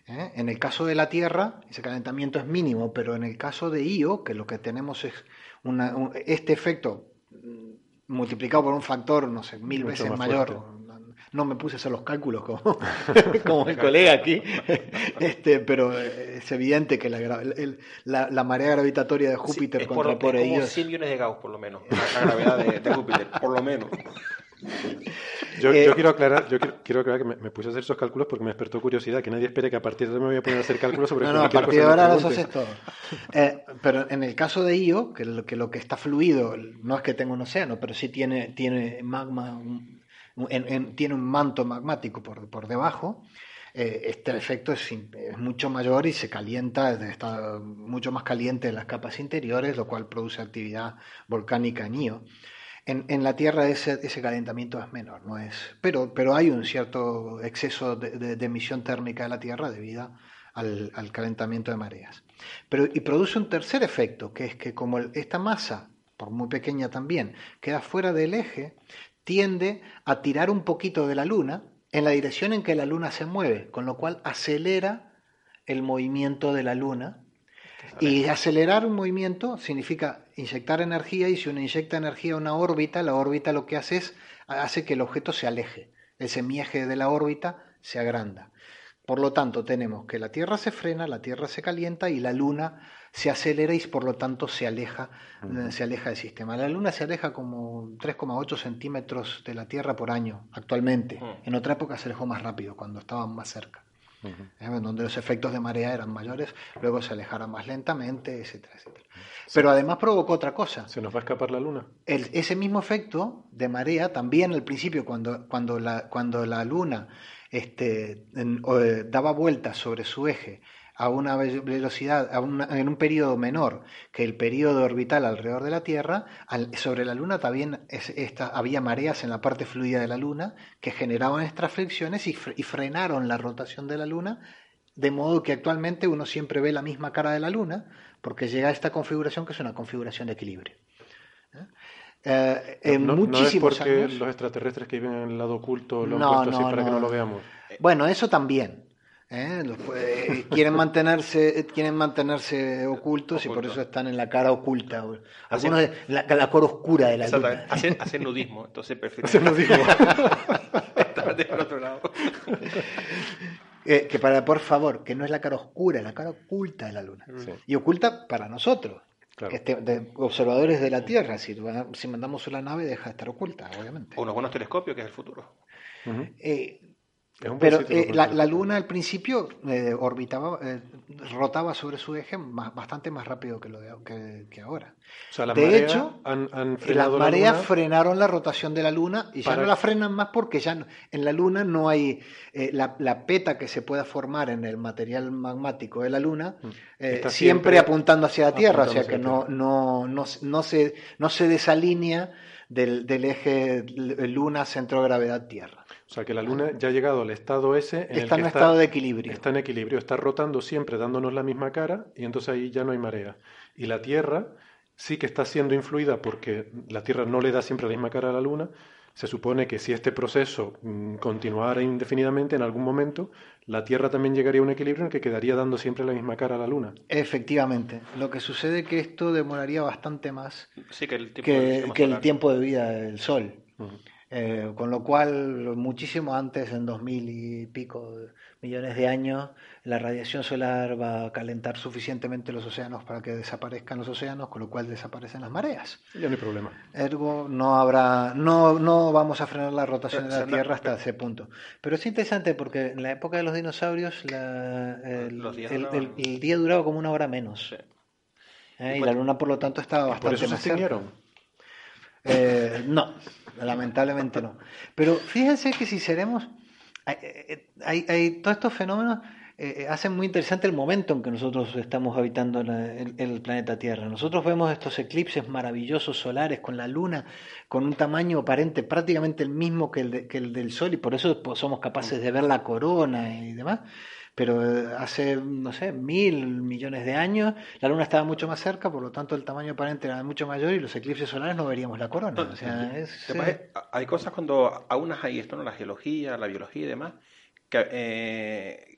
[SPEAKER 4] En el caso de la Tierra, ese calentamiento es mínimo, pero en el caso de Io, que lo que tenemos es este efecto mm, multiplicado por un factor, no sé, mil veces mayor. No me puse a hacer los cálculos como, como el colega aquí, este, pero es evidente que la, la, marea gravitatoria de Júpiter contra
[SPEAKER 5] por, es como 100 millones de Gauss, por lo menos, la, gravedad de Júpiter, por lo menos.
[SPEAKER 3] Yo, yo, eh, quiero aclarar, yo quiero, aclarar que me, puse a hacer esos cálculos porque me despertó curiosidad, que nadie espere que a partir de hoy me voy a poner a hacer cálculos sobre
[SPEAKER 4] No, no, a partir de ahora los haces todo. Eh, pero en el caso de Io, que lo, que lo que está fluido no es que tenga un océano, pero sí tiene, tiene magma, tiene un manto magmático por, por debajo, eh, este efecto es, es, mucho mayor y se calienta, está mucho más caliente en las capas interiores, lo cual produce actividad volcánica en Io. En, la Tierra ese, ese, calentamiento es menor, no es, pero, pero hay un cierto exceso de, emisión térmica de la Tierra debido al, calentamiento de mareas. Pero, y produce un tercer efecto, que es que como esta masa, por muy pequeña también, queda fuera del eje, tiende a tirar un poquito de la Luna en la dirección en que la Luna se mueve, con lo cual acelera el movimiento de la Luna y acelerar un movimiento significa inyectar energía y si uno inyecta energía a una órbita, la órbita lo que hace es hace que el objeto se aleje, el semieje de la órbita se agranda. Por lo tanto, tenemos que la Tierra se frena, la Tierra se calienta y la Luna se acelera y por lo tanto se aleja, se aleja del sistema. La Luna se aleja como 3,8 centímetros de la Tierra por año actualmente. En otra época se alejó más rápido, cuando estaban más cerca. ¿Eh? donde los efectos de marea eran mayores, luego se alejaron más lentamente, etcétera, etcétera. Pero además provocó otra cosa.
[SPEAKER 3] ¿Se nos va a escapar la luna?
[SPEAKER 4] El- ese mismo efecto de marea, también al principio, cuando, cuando, la, cuando la luna este, en- o, eh, daba vueltas sobre su eje a una ve- velocidad, a una- en un periodo menor que el periodo orbital alrededor de la Tierra, al- sobre la Luna también es- esta- había mareas en la parte fluida de la Luna que generaban estas fricciones y, fre- y frenaron la rotación de la Luna, de modo que actualmente uno siempre ve la misma cara de la Luna, porque llega a esta configuración que es una configuración de equilibrio. ¿Eh? Eh, en
[SPEAKER 3] no, no es porque
[SPEAKER 4] años.
[SPEAKER 3] los extraterrestres que viven en el lado oculto lo han
[SPEAKER 4] No,
[SPEAKER 3] puesto así
[SPEAKER 4] no,
[SPEAKER 3] para que
[SPEAKER 4] no
[SPEAKER 3] lo veamos.
[SPEAKER 4] Bueno, eso también. ¿Eh? Los, eh, quieren mantenerse quieren mantenerse ocultos y por eso están en la cara oculta. Algunos de la, la cara oscura de la luna.
[SPEAKER 5] Hacen, hacen nudismo, entonces prefieren del otro lado.
[SPEAKER 4] Eh, que para, por favor, que no es la cara oscura, es la cara oculta de la luna.
[SPEAKER 3] Sí.
[SPEAKER 4] Y oculta para nosotros,
[SPEAKER 3] Claro.
[SPEAKER 4] este, de observadores de la Tierra. Si, si mandamos una nave, deja de estar oculta, obviamente.
[SPEAKER 5] O unos buenos telescopios, que es el futuro.
[SPEAKER 4] Eh,
[SPEAKER 3] buen
[SPEAKER 4] Pero eh, la, Luna al principio eh, orbitaba, eh, rotaba sobre su eje más- bastante más rápido que lo de, que, que ahora.
[SPEAKER 3] O sea, las
[SPEAKER 4] de hecho,
[SPEAKER 3] han, han
[SPEAKER 4] Las
[SPEAKER 3] la
[SPEAKER 4] mareas frenaron la rotación de la Luna y ya no la frenan más porque ya no- en la Luna no hay la, la peta que se pueda formar en el material magmático de la Luna
[SPEAKER 3] Mm.
[SPEAKER 4] siempre,
[SPEAKER 3] siempre
[SPEAKER 4] apuntando hacia la Tierra, o sea que no, no, no, no se, no se desalinea del, del eje Luna centro gravedad Tierra.
[SPEAKER 3] O sea, que la luna ya ha llegado al estado ese en el
[SPEAKER 4] Está
[SPEAKER 3] que
[SPEAKER 4] en un estado de equilibrio.
[SPEAKER 3] Está en equilibrio, está rotando siempre dándonos la misma cara y entonces ahí ya no hay marea. Y la Tierra sí que está siendo influida porque la Tierra no le da siempre la misma cara a la Luna. Se supone que si este proceso mm, continuara indefinidamente, en algún momento la Tierra también llegaría a un equilibrio en el que quedaría dando siempre la misma cara a la Luna.
[SPEAKER 4] Efectivamente. Lo que sucede es que esto demoraría bastante más
[SPEAKER 5] Sí, que el tiempo
[SPEAKER 4] que, el tiempo de vida del Sol. Eh, con lo cual, muchísimo antes, en dos mil y pico millones de años, la radiación solar va a calentar suficientemente los océanos para que desaparezcan los océanos, con lo cual desaparecen las mareas.
[SPEAKER 3] Ya no hay problema.
[SPEAKER 4] Ergo, no habrá, no, no vamos a frenar la rotación de la Tierra hasta ese punto. Pero es interesante porque en la época de los dinosaurios la- el,
[SPEAKER 5] Los días
[SPEAKER 4] el-
[SPEAKER 5] duraban-
[SPEAKER 4] el- el día duraba como una hora menos.
[SPEAKER 5] Sí.
[SPEAKER 4] ¿eh?
[SPEAKER 5] Y
[SPEAKER 4] la Luna, por lo tanto, estaba
[SPEAKER 3] Por
[SPEAKER 4] bastante
[SPEAKER 3] eso se
[SPEAKER 4] más cerca. Eh, no, lamentablemente no. Pero fíjense que si seremos, hay, hay- todos estos fenómenos eh, hacen muy interesante el momento en que nosotros estamos habitando el, planeta Tierra. Nosotros vemos estos eclipses maravillosos solares con la Luna con un tamaño aparente prácticamente el mismo que el, que el del Sol y por eso somos capaces de ver la corona y demás. Pero eh, hace, no sé, mil millones de años la Luna estaba mucho más cerca, por lo tanto el tamaño aparente era mucho mayor y los eclipses solares no veríamos la corona. O sea, es,
[SPEAKER 5] Además,
[SPEAKER 4] eh,
[SPEAKER 5] hay cosas cuando aún hay esto, ¿no? La geología, la biología y demás, que, eh,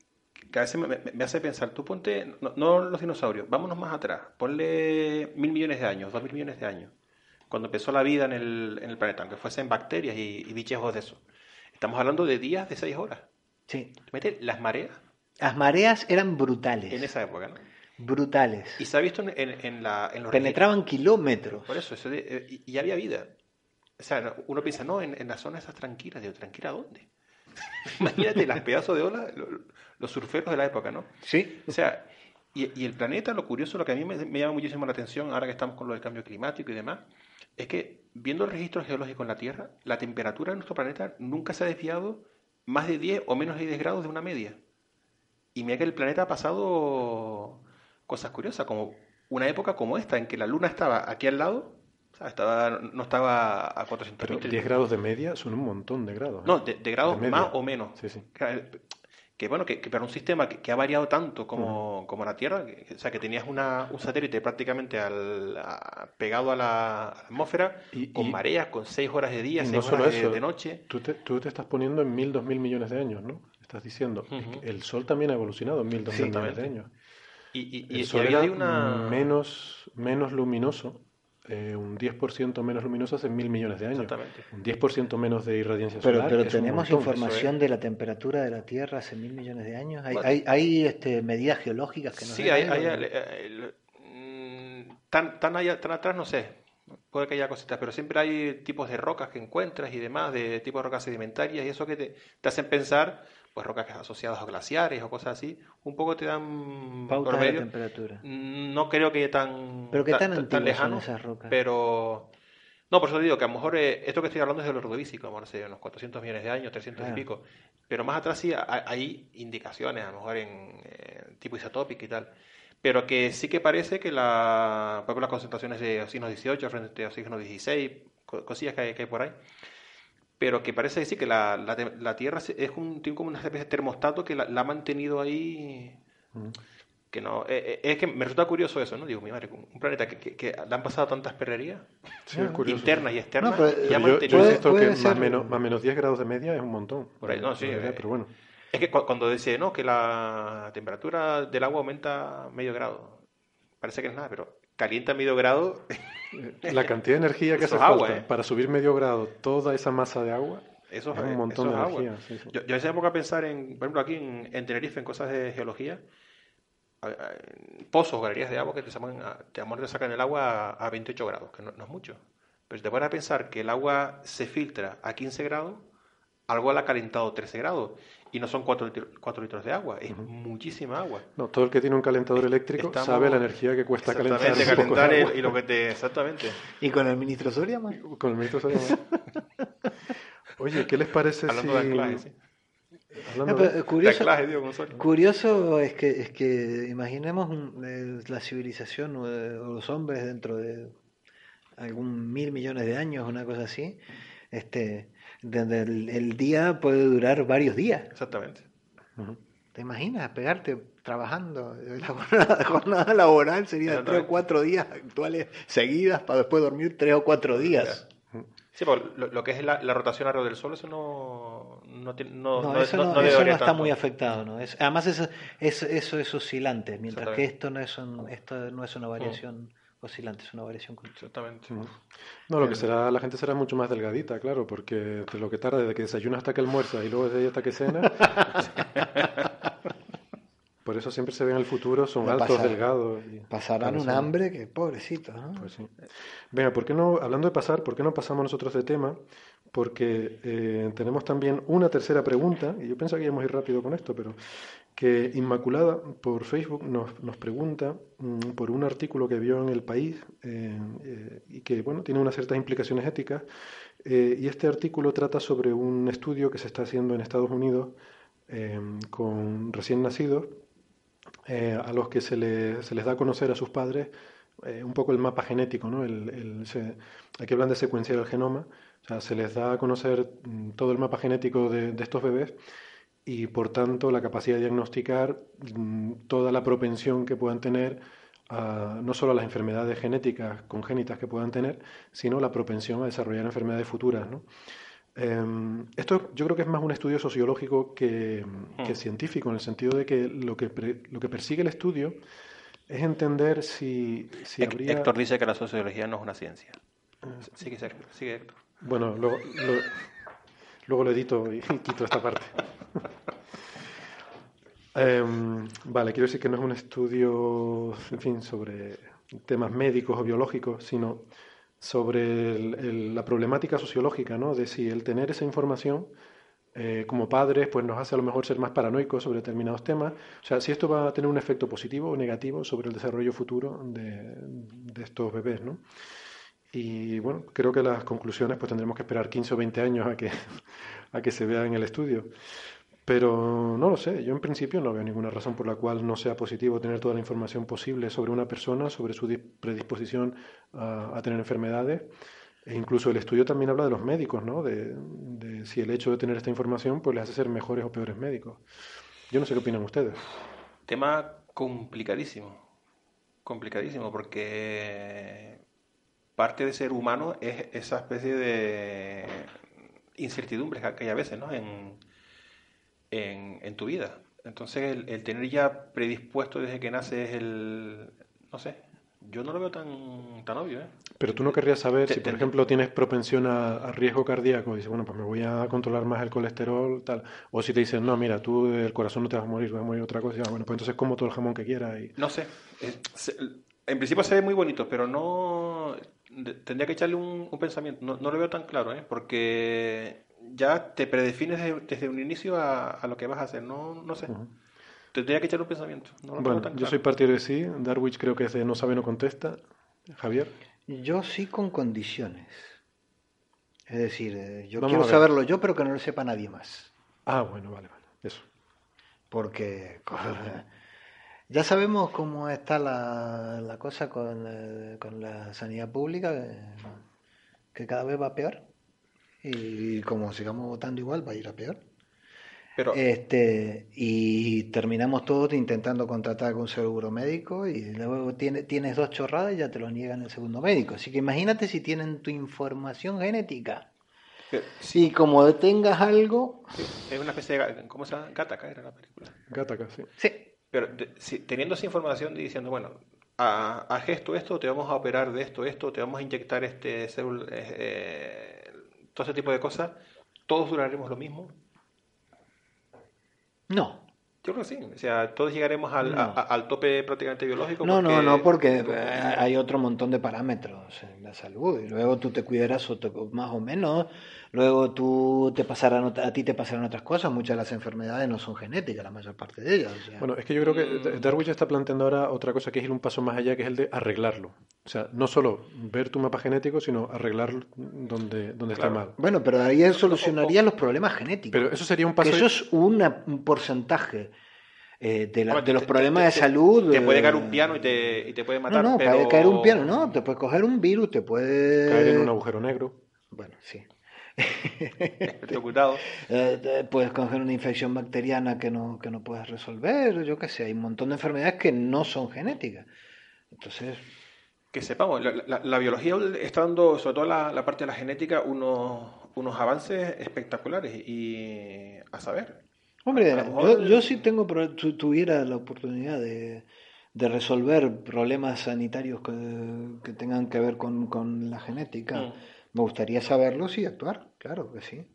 [SPEAKER 5] que a veces me, me- me hace pensar, tú ponte, no, no los dinosaurios, vámonos más atrás, ponle mil millones de años, dos mil millones de años, cuando empezó la vida en el, en el planeta, aunque fuesen bacterias y, y bichejos de eso. Estamos hablando de días de seis horas.
[SPEAKER 4] sí.
[SPEAKER 5] Mete las mareas
[SPEAKER 4] Las mareas eran brutales.
[SPEAKER 5] en esa época, ¿no?
[SPEAKER 4] Brutales.
[SPEAKER 5] Y se ha visto en, en- en la, en los
[SPEAKER 4] Penetraban kilómetros.
[SPEAKER 5] Por eso, eso de- eh, y, y había vida. O sea, no- uno piensa, no, en, en las zonas esas tranquilas. Digo, ¿tranquila dónde? Imagínate las pedazos de olas, lo- los surferos de la época, ¿no?
[SPEAKER 4] Sí.
[SPEAKER 5] O sea, y, y el planeta, lo curioso, lo que a mí me, me llama muchísimo la atención, ahora que estamos con lo del cambio climático y demás, es que viendo el registro geológico en la Tierra, la temperatura de nuestro planeta nunca se ha desviado más de 10 o menos de 10 grados de una media. Y mira que el planeta ha pasado cosas curiosas, como una época como esta, en que la Luna estaba aquí al lado, o sea, estaba, no estaba a 400
[SPEAKER 3] Pero
[SPEAKER 5] mil.
[SPEAKER 3] 10 grados de media son un montón de grados. ¿eh?
[SPEAKER 5] No, de, de grados
[SPEAKER 3] media.
[SPEAKER 5] más o menos.
[SPEAKER 3] Sí, sí.
[SPEAKER 5] Que, bueno, que, que para un sistema que, que ha variado tanto como, como la Tierra, que- o sea, que tenías una, un satélite prácticamente al, a- pegado a la atmósfera,
[SPEAKER 3] Y-
[SPEAKER 5] con
[SPEAKER 3] y-
[SPEAKER 5] mareas, con 6 horas de día,
[SPEAKER 3] Y
[SPEAKER 5] 6
[SPEAKER 3] no
[SPEAKER 5] horas de, de noche.
[SPEAKER 3] Tú te, tú te estás poniendo en mil, dos mil millones de años, ¿no? Estás diciendo. El Sol también ha evolucionado en mil, dos mil millones de
[SPEAKER 5] Exactamente.
[SPEAKER 3] años.
[SPEAKER 5] Y, y,
[SPEAKER 3] El
[SPEAKER 5] y
[SPEAKER 3] Sol
[SPEAKER 5] había
[SPEAKER 3] era
[SPEAKER 5] ahí una...
[SPEAKER 3] menos, menos luminoso, eh, un 10% menos luminoso hace mil millones de años.
[SPEAKER 5] Exactamente.
[SPEAKER 3] Un 10% menos de irradiancia
[SPEAKER 4] Pero,
[SPEAKER 3] solar.
[SPEAKER 4] pero tenemos
[SPEAKER 3] montón.
[SPEAKER 4] información de la temperatura de la Tierra hace mil millones de años. Hay,
[SPEAKER 5] Bueno.
[SPEAKER 4] hay, hay, este, medidas geológicas que nos
[SPEAKER 5] Sí, hay, eh, el- mm, tan, tan, allá- tan atrás no sé, puede que haya cositas, pero siempre hay tipos de rocas que encuentras y demás, de tipos de rocas sedimentarias y eso que te, te hacen pensar, pues rocas asociadas a glaciares o cosas así, un poco te dan
[SPEAKER 4] Pautas
[SPEAKER 5] por
[SPEAKER 4] de
[SPEAKER 5] medio.
[SPEAKER 4] temperatura.
[SPEAKER 5] No creo que tan,
[SPEAKER 4] Pero qué tan,
[SPEAKER 5] ta-
[SPEAKER 4] antiguas
[SPEAKER 5] lejano,
[SPEAKER 4] son esas rocas.
[SPEAKER 5] pero... No, por eso digo que a lo mejor eh, esto que estoy hablando es del ordovícico, no sé, unos 400 millones de años, 300
[SPEAKER 4] Claro.
[SPEAKER 5] y pico. Pero más atrás sí hay, indicaciones, a lo mejor en eh, tipo isotópico y tal. Pero que sí que parece que la, por ejemplo, las concentraciones de oxígeno 18 frente a oxígeno 16, co- cosillas que hay, que hay por ahí. Pero que parece que sí que la, la, la Tierra es un, tiene como una especie de termostato que la, la ha mantenido ahí. Que no eh, eh, es que me resulta curioso eso no digo mi madre un planeta que, que, que le han pasado tantas perrerías.
[SPEAKER 3] Sí,
[SPEAKER 5] internas y externas
[SPEAKER 4] No, pero-
[SPEAKER 5] y
[SPEAKER 3] Pero
[SPEAKER 5] ha
[SPEAKER 3] yo, yo
[SPEAKER 5] mantenido
[SPEAKER 4] Puede-
[SPEAKER 3] insisto que
[SPEAKER 4] puede
[SPEAKER 3] más menos, más menos 10 grados de media es un montón.
[SPEAKER 5] Por ahí, no, sí, eh.
[SPEAKER 3] pero bueno.
[SPEAKER 5] es que cu- cuando dice no que la temperatura del agua aumenta medio grado. Parece que no es nada pero calienta medio grado
[SPEAKER 3] La cantidad de energía que hace
[SPEAKER 5] agua,
[SPEAKER 3] falta
[SPEAKER 5] ¿eh?
[SPEAKER 3] para subir medio grado toda esa masa de agua
[SPEAKER 5] eso
[SPEAKER 3] es un montón
[SPEAKER 5] eso
[SPEAKER 3] de
[SPEAKER 5] agua.
[SPEAKER 3] energía. sí, sí.
[SPEAKER 5] Yo, yo a veces me a pensar en, por ejemplo, aquí en, en Tenerife, en cosas de geología, pozos, galerías de agua que te, sacan, te, te sacan el agua a, a 28 grados, que no, no es mucho. Pero si te pones a pensar que el agua se filtra a 15 grados, algo la ha calentado 13 grados. Y no son 4, litros de agua, es muchísima agua.
[SPEAKER 3] No, todo el que tiene un calentador eléctrico
[SPEAKER 5] Estamos-
[SPEAKER 3] sabe la energía que cuesta calentar poco de agua.
[SPEAKER 5] el- y lo que te... Exactamente.
[SPEAKER 4] ¿Y con el ministro Soria, más?
[SPEAKER 3] Con el ministro Soria, ¿no? Oye, ¿qué les parece
[SPEAKER 5] Hablando
[SPEAKER 3] si...
[SPEAKER 5] de anclaje, sí.
[SPEAKER 3] hablando
[SPEAKER 4] No,
[SPEAKER 3] de-
[SPEAKER 4] pero, eh, curioso,
[SPEAKER 5] De anclaje, digo,
[SPEAKER 4] curioso es que, es que imaginemos un- eh, la civilización o, eh, o los hombres dentro de algún mil millones de años, una cosa así, este, donde el, el día puede durar varios días.
[SPEAKER 5] Exactamente.
[SPEAKER 4] ¿Te imaginas pegarte trabajando? La jornada, la jornada laboral sería de tres o cuatro días actuales seguidas para después dormir tres o cuatro días.
[SPEAKER 5] Sí, porque lo, lo que es la, la rotación alrededor del Sol, eso no, no, tiene- no,
[SPEAKER 4] No,
[SPEAKER 5] no-
[SPEAKER 4] eso no,
[SPEAKER 5] no
[SPEAKER 4] eso está
[SPEAKER 5] tanto.
[SPEAKER 4] muy afectado, ¿no? Es- además eso, eso, eso es oscilante, mientras que esto no es, un- esto no es una variación oscilante, es una variación continua.
[SPEAKER 5] Exactamente.
[SPEAKER 3] No, lo que será, la gente será mucho más delgadita, claro, porque de lo que tarda desde que desayuna hasta que almuerza y luego desde ahí hasta que cena. Por eso siempre se ve en el futuro, son
[SPEAKER 4] No
[SPEAKER 3] altos, delgados. y-
[SPEAKER 4] Pasarán un hambre que pobrecitos, ¿no?
[SPEAKER 3] Pues sí. Venga, ¿por qué no, hablando de pasar, ¿por qué no pasamos nosotros de tema? Porque eh, tenemos también una tercera pregunta, y yo pensaba que íbamos a ir rápido con esto, pero que Inmaculada por Facebook nos, pregunta mm, por un artículo que vio en El País eh, eh, y que, bueno, tiene unas ciertas implicaciones éticas. eh, y este artículo trata sobre un estudio que se está haciendo en Estados Unidos con recién nacidos a los que se, le- se les da a conocer a sus padres un poco el mapa genético, ¿no? El, el- aquí hablan de secuenciar el genoma, o sea, se les da a conocer mm, todo el mapa genético de estos bebés y por tanto la capacidad de diagnosticar mm, toda la propensión que puedan tener a- no solo a las enfermedades genéticas congénitas que puedan tener, sino la propensión a desarrollar enfermedades futuras, ¿no? Em, esto yo creo que es más un estudio sociológico que, que
[SPEAKER 5] Mm.
[SPEAKER 3] científico, en el sentido de que lo que, pre- lo que persigue el estudio es entender si, si habría...
[SPEAKER 5] Héctor dice que la sociología no es una ciencia. Sigue, Héctor. Sigue, Héctor.
[SPEAKER 3] Bueno, luego lo, luego lo edito y quito esta parte. Em, vale, quiero decir que no es un estudio, en fin, sobre temas médicos o biológicos, sino sobre el- la problemática sociológica, ¿no? De si el tener esa información eh, como padres, pues nos hace a lo mejor ser más paranoicos sobre determinados temas. O sea, si esto va a tener un efecto positivo o negativo sobre el desarrollo futuro de, de estos bebés, ¿no? Y bueno, creo que las conclusiones pues tendremos que esperar 15 o 20 años a que, a que se vean en el estudio. Pero no lo sé, yo en principio no veo ninguna razón por la cual no sea positivo tener toda la información posible sobre una persona, sobre su dis- predisposición a, a tener enfermedades. E incluso el estudio también habla de los médicos, ¿no? De, si el hecho de tener esta información pues les hace ser mejores o peores médicos. Yo no sé qué opinan ustedes.
[SPEAKER 5] Tema complicadísimo. Complicadísimo porque parte de ser humano es esa especie de incertidumbre que hay a veces, ¿no? En, en tu vida. Entonces, el, el tener ya predispuesto desde que nace es el... No sé, yo no lo veo tan, tan obvio, ¿eh?
[SPEAKER 3] Pero tú no querrías saber
[SPEAKER 5] Te-
[SPEAKER 3] si, por
[SPEAKER 5] te-
[SPEAKER 3] ejemplo, tienes propensión a, a riesgo cardíaco. Dices, bueno, pues me voy a controlar más el colesterol, tal. O si te dicen, no, mira, tú del corazón no te vas a morir, vas a morir otra cosa. Y, ah, bueno, pues entonces como todo el jamón que quieras. Y...
[SPEAKER 5] No sé. eh, se- en principio se ve muy bonito, pero no. de- Tendría que echarle un, un pensamiento. No, no lo veo tan claro, ¿eh? Porque ya te predefines desde, un inicio a, lo que vas a hacer. No, no sé. Tendría que echar un pensamiento.
[SPEAKER 3] bueno, yo soy partidario de sí. Darwich creo que es de no sabe, no contesta. Javier.
[SPEAKER 4] Yo sí con condiciones. Es decir, eh, yo quiero saberlo yo, pero que no lo sepa nadie más.
[SPEAKER 3] Ah, bueno, vale, vale. Eso.
[SPEAKER 4] Porque ya sabemos cómo está la, la cosa con, eh, con, la sanidad pública, que cada vez va peor. Y como sigamos votando igual, va a ir a peor. Pero... Este, y terminamos todos intentando contratar con un seguro médico y luego tienes, tienes dos chorradas y ya te lo niegan el segundo médico. Así que imagínate si tienen tu información genética. Si como tengas algo...
[SPEAKER 5] es una especie de... ¿Cómo se llama? Gataca era la película.
[SPEAKER 3] Gataca, sí.
[SPEAKER 4] Sí.
[SPEAKER 5] Pero teniendo esa información y diciendo, bueno, haz esto, esto, te vamos a operar de esto, esto, te vamos a inyectar este célula, eh, eh, todo ese tipo de cosas, ¿todos duraremos lo mismo?
[SPEAKER 4] No.
[SPEAKER 5] Yo creo que sí. O sea, todos llegaremos al, al tope prácticamente biológico.
[SPEAKER 4] No, no, no, porque hay otro montón de parámetros en la salud. Y luego tú te cuidarás más o menos. Luego tú te pasarán, a ti te pasarán otras cosas. Muchas de las enfermedades no son genéticas, la mayor parte de ellas.
[SPEAKER 3] Bueno, es que yo creo que Darwin está planteando ahora otra cosa que es ir un paso más allá, que es el de arreglarlo. O sea, no solo ver tu mapa genético, sino arreglar donde, donde está mal.
[SPEAKER 4] Bueno, pero ahí él solucionaría los problemas genéticos.
[SPEAKER 3] Pero eso sería un paso.
[SPEAKER 4] eso es un porcentaje. Eh, de, los problemas de salud.
[SPEAKER 5] Te, puede caer un eh, piano y te, y te puede matar.
[SPEAKER 4] No, no, caer un piano, no. Te puede coger un virus, te puede.
[SPEAKER 3] Caer en un agujero negro.
[SPEAKER 4] Bueno, sí.
[SPEAKER 5] cuidado.
[SPEAKER 4] Eh, puedes coger una infección bacteriana que no, que no puedes resolver. Yo qué sé, hay un montón de enfermedades que no son genéticas. Entonces
[SPEAKER 5] que sepamos, la, biología está dando, sobre todo la, parte de la genética, unos, unos avances espectaculares y a saber.
[SPEAKER 4] Hombre, yo, sí tengo, tuviera la oportunidad de, resolver problemas sanitarios que, tengan que ver con, la genética, mm. Me gustaría saberlos y actuar, claro que sí.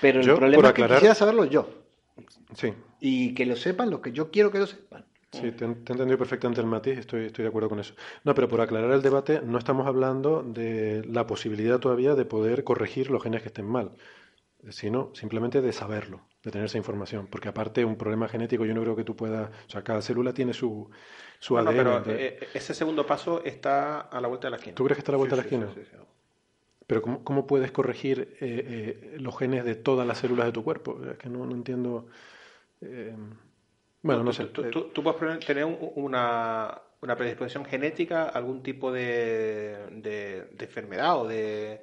[SPEAKER 4] Pero el problema es que quisiera saberlo yo.
[SPEAKER 3] Sí.
[SPEAKER 4] Y que lo sepan los que yo quiero que lo sepan.
[SPEAKER 3] Sí, te, he entendido perfectamente el matiz, estoy, estoy de acuerdo con eso. No, pero por aclarar el debate, no estamos hablando de la posibilidad todavía de poder corregir los genes que estén mal, sino simplemente de saberlo, de tener esa información. Porque aparte, un problema genético, yo no creo que tú puedas. O sea, cada célula tiene su, su ADN.
[SPEAKER 5] pero eh, ese segundo paso está a la vuelta de la esquina.
[SPEAKER 3] ¿Tú crees que está a la vuelta de la esquina? Pero ¿cómo, ¿cómo, puedes corregir eh, los genes de todas las células de tu cuerpo? Es que no, no entiendo.
[SPEAKER 5] Bueno, no sé. Tú, tú, puedes tener una, una, predisposición genética, algún tipo de, de, enfermedad o de,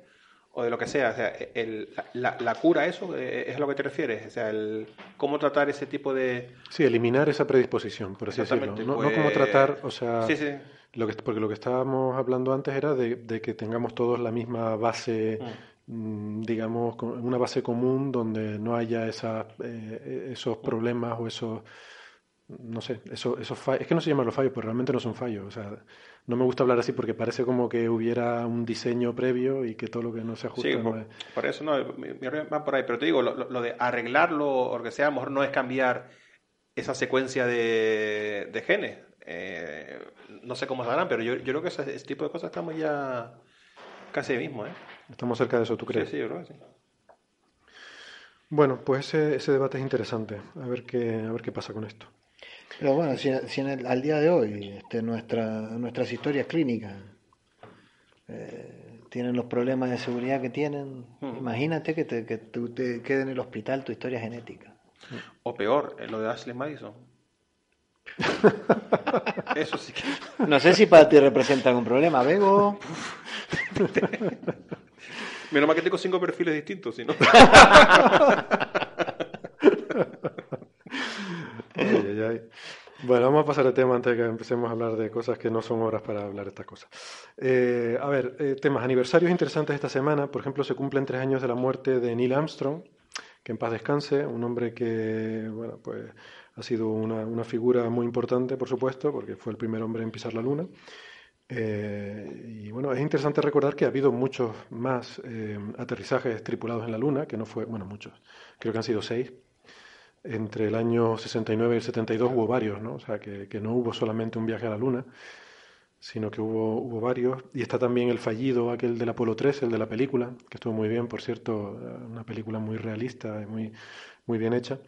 [SPEAKER 5] o de lo que sea. O sea, el, la, la, cura, eso eh, es a lo que te refieres. O sea, el, cómo tratar ese tipo de.
[SPEAKER 3] Sí, eliminar esa predisposición, por así decirlo. No, no cómo tratar, o sea.
[SPEAKER 5] Sí, sí.
[SPEAKER 3] Lo que, porque lo que estábamos hablando antes era de, de que tengamos todos la misma base. Mm. mm digamos, una base común donde no haya esa, eh, esos problemas o esos no sé, eso, esos fallos, es que no se llaman los fallos, pero realmente no son fallos. O sea, no me gusta hablar así porque parece como que hubiera un diseño previo y que todo lo que no se ajusta. Sí,
[SPEAKER 5] por, eso no, va por ahí. Pero te digo, lo, de arreglarlo o que sea, a lo mejor no es cambiar esa secuencia de, de genes. Eh, no sé cómo se harán, pero yo, yo creo que ese, tipo de cosas estamos ya casi mismo. ¿eh?
[SPEAKER 3] Estamos cerca de eso, ¿tú crees?
[SPEAKER 5] Sí, sí, yo creo que sí.
[SPEAKER 3] Bueno, pues ese, ese debate es interesante. A ver qué, a ver qué pasa con esto.
[SPEAKER 4] Pero bueno, si, al día de hoy este, nuestra, nuestras historias clínicas eh, tienen los problemas de seguridad que tienen, hmm. imagínate que te, que te quede en el hospital tu historia genética.
[SPEAKER 5] O peor, lo de Ashley Madison. Eso sí que...
[SPEAKER 4] No sé si para ti representa un problema, Bego.
[SPEAKER 5] Menos mal que tengo cinco perfiles distintos, si no.
[SPEAKER 3] Bueno, vamos a pasar de tema antes de que empecemos a hablar de cosas que no son horas para hablar de estas cosas. Eh, a ver, eh, temas, aniversarios interesantes esta semana. Por ejemplo, se cumplen tres años de la muerte de Neil Armstrong, que en paz descanse, un hombre que, bueno, pues ha sido una, figura muy importante, por supuesto, porque fue el primer hombre en pisar la Luna. Eh, y bueno, es interesante recordar que ha habido muchos más aterrizajes tripulados en la Luna, que no fue, bueno, muchos, creo que han sido seis entre el año 69 y el 72 hubo varios, ¿no? O sea, que, no hubo solamente un viaje a la Luna. sino que hubo, hubo varios. Y está también el fallido, aquel del Apolo 13, el de la película, que estuvo muy bien, por cierto, una película muy realista muy, muy bien hecha,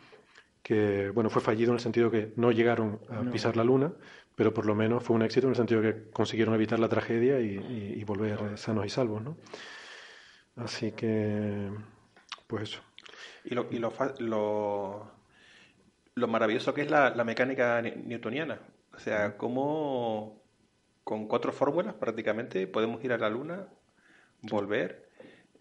[SPEAKER 3] que bueno, fue fallido en el sentido que no llegaron a pisar la Luna, pero por lo menos fue un éxito en el sentido que consiguieron evitar la tragedia y, y, volver sanos y salvos, ¿no? Así que, pues eso.
[SPEAKER 5] Y lo, y lo, lo, lo maravilloso que es la, la mecánica newtoniana. O sea, cómo con cuatro fórmulas prácticamente podemos ir a la Luna, volver.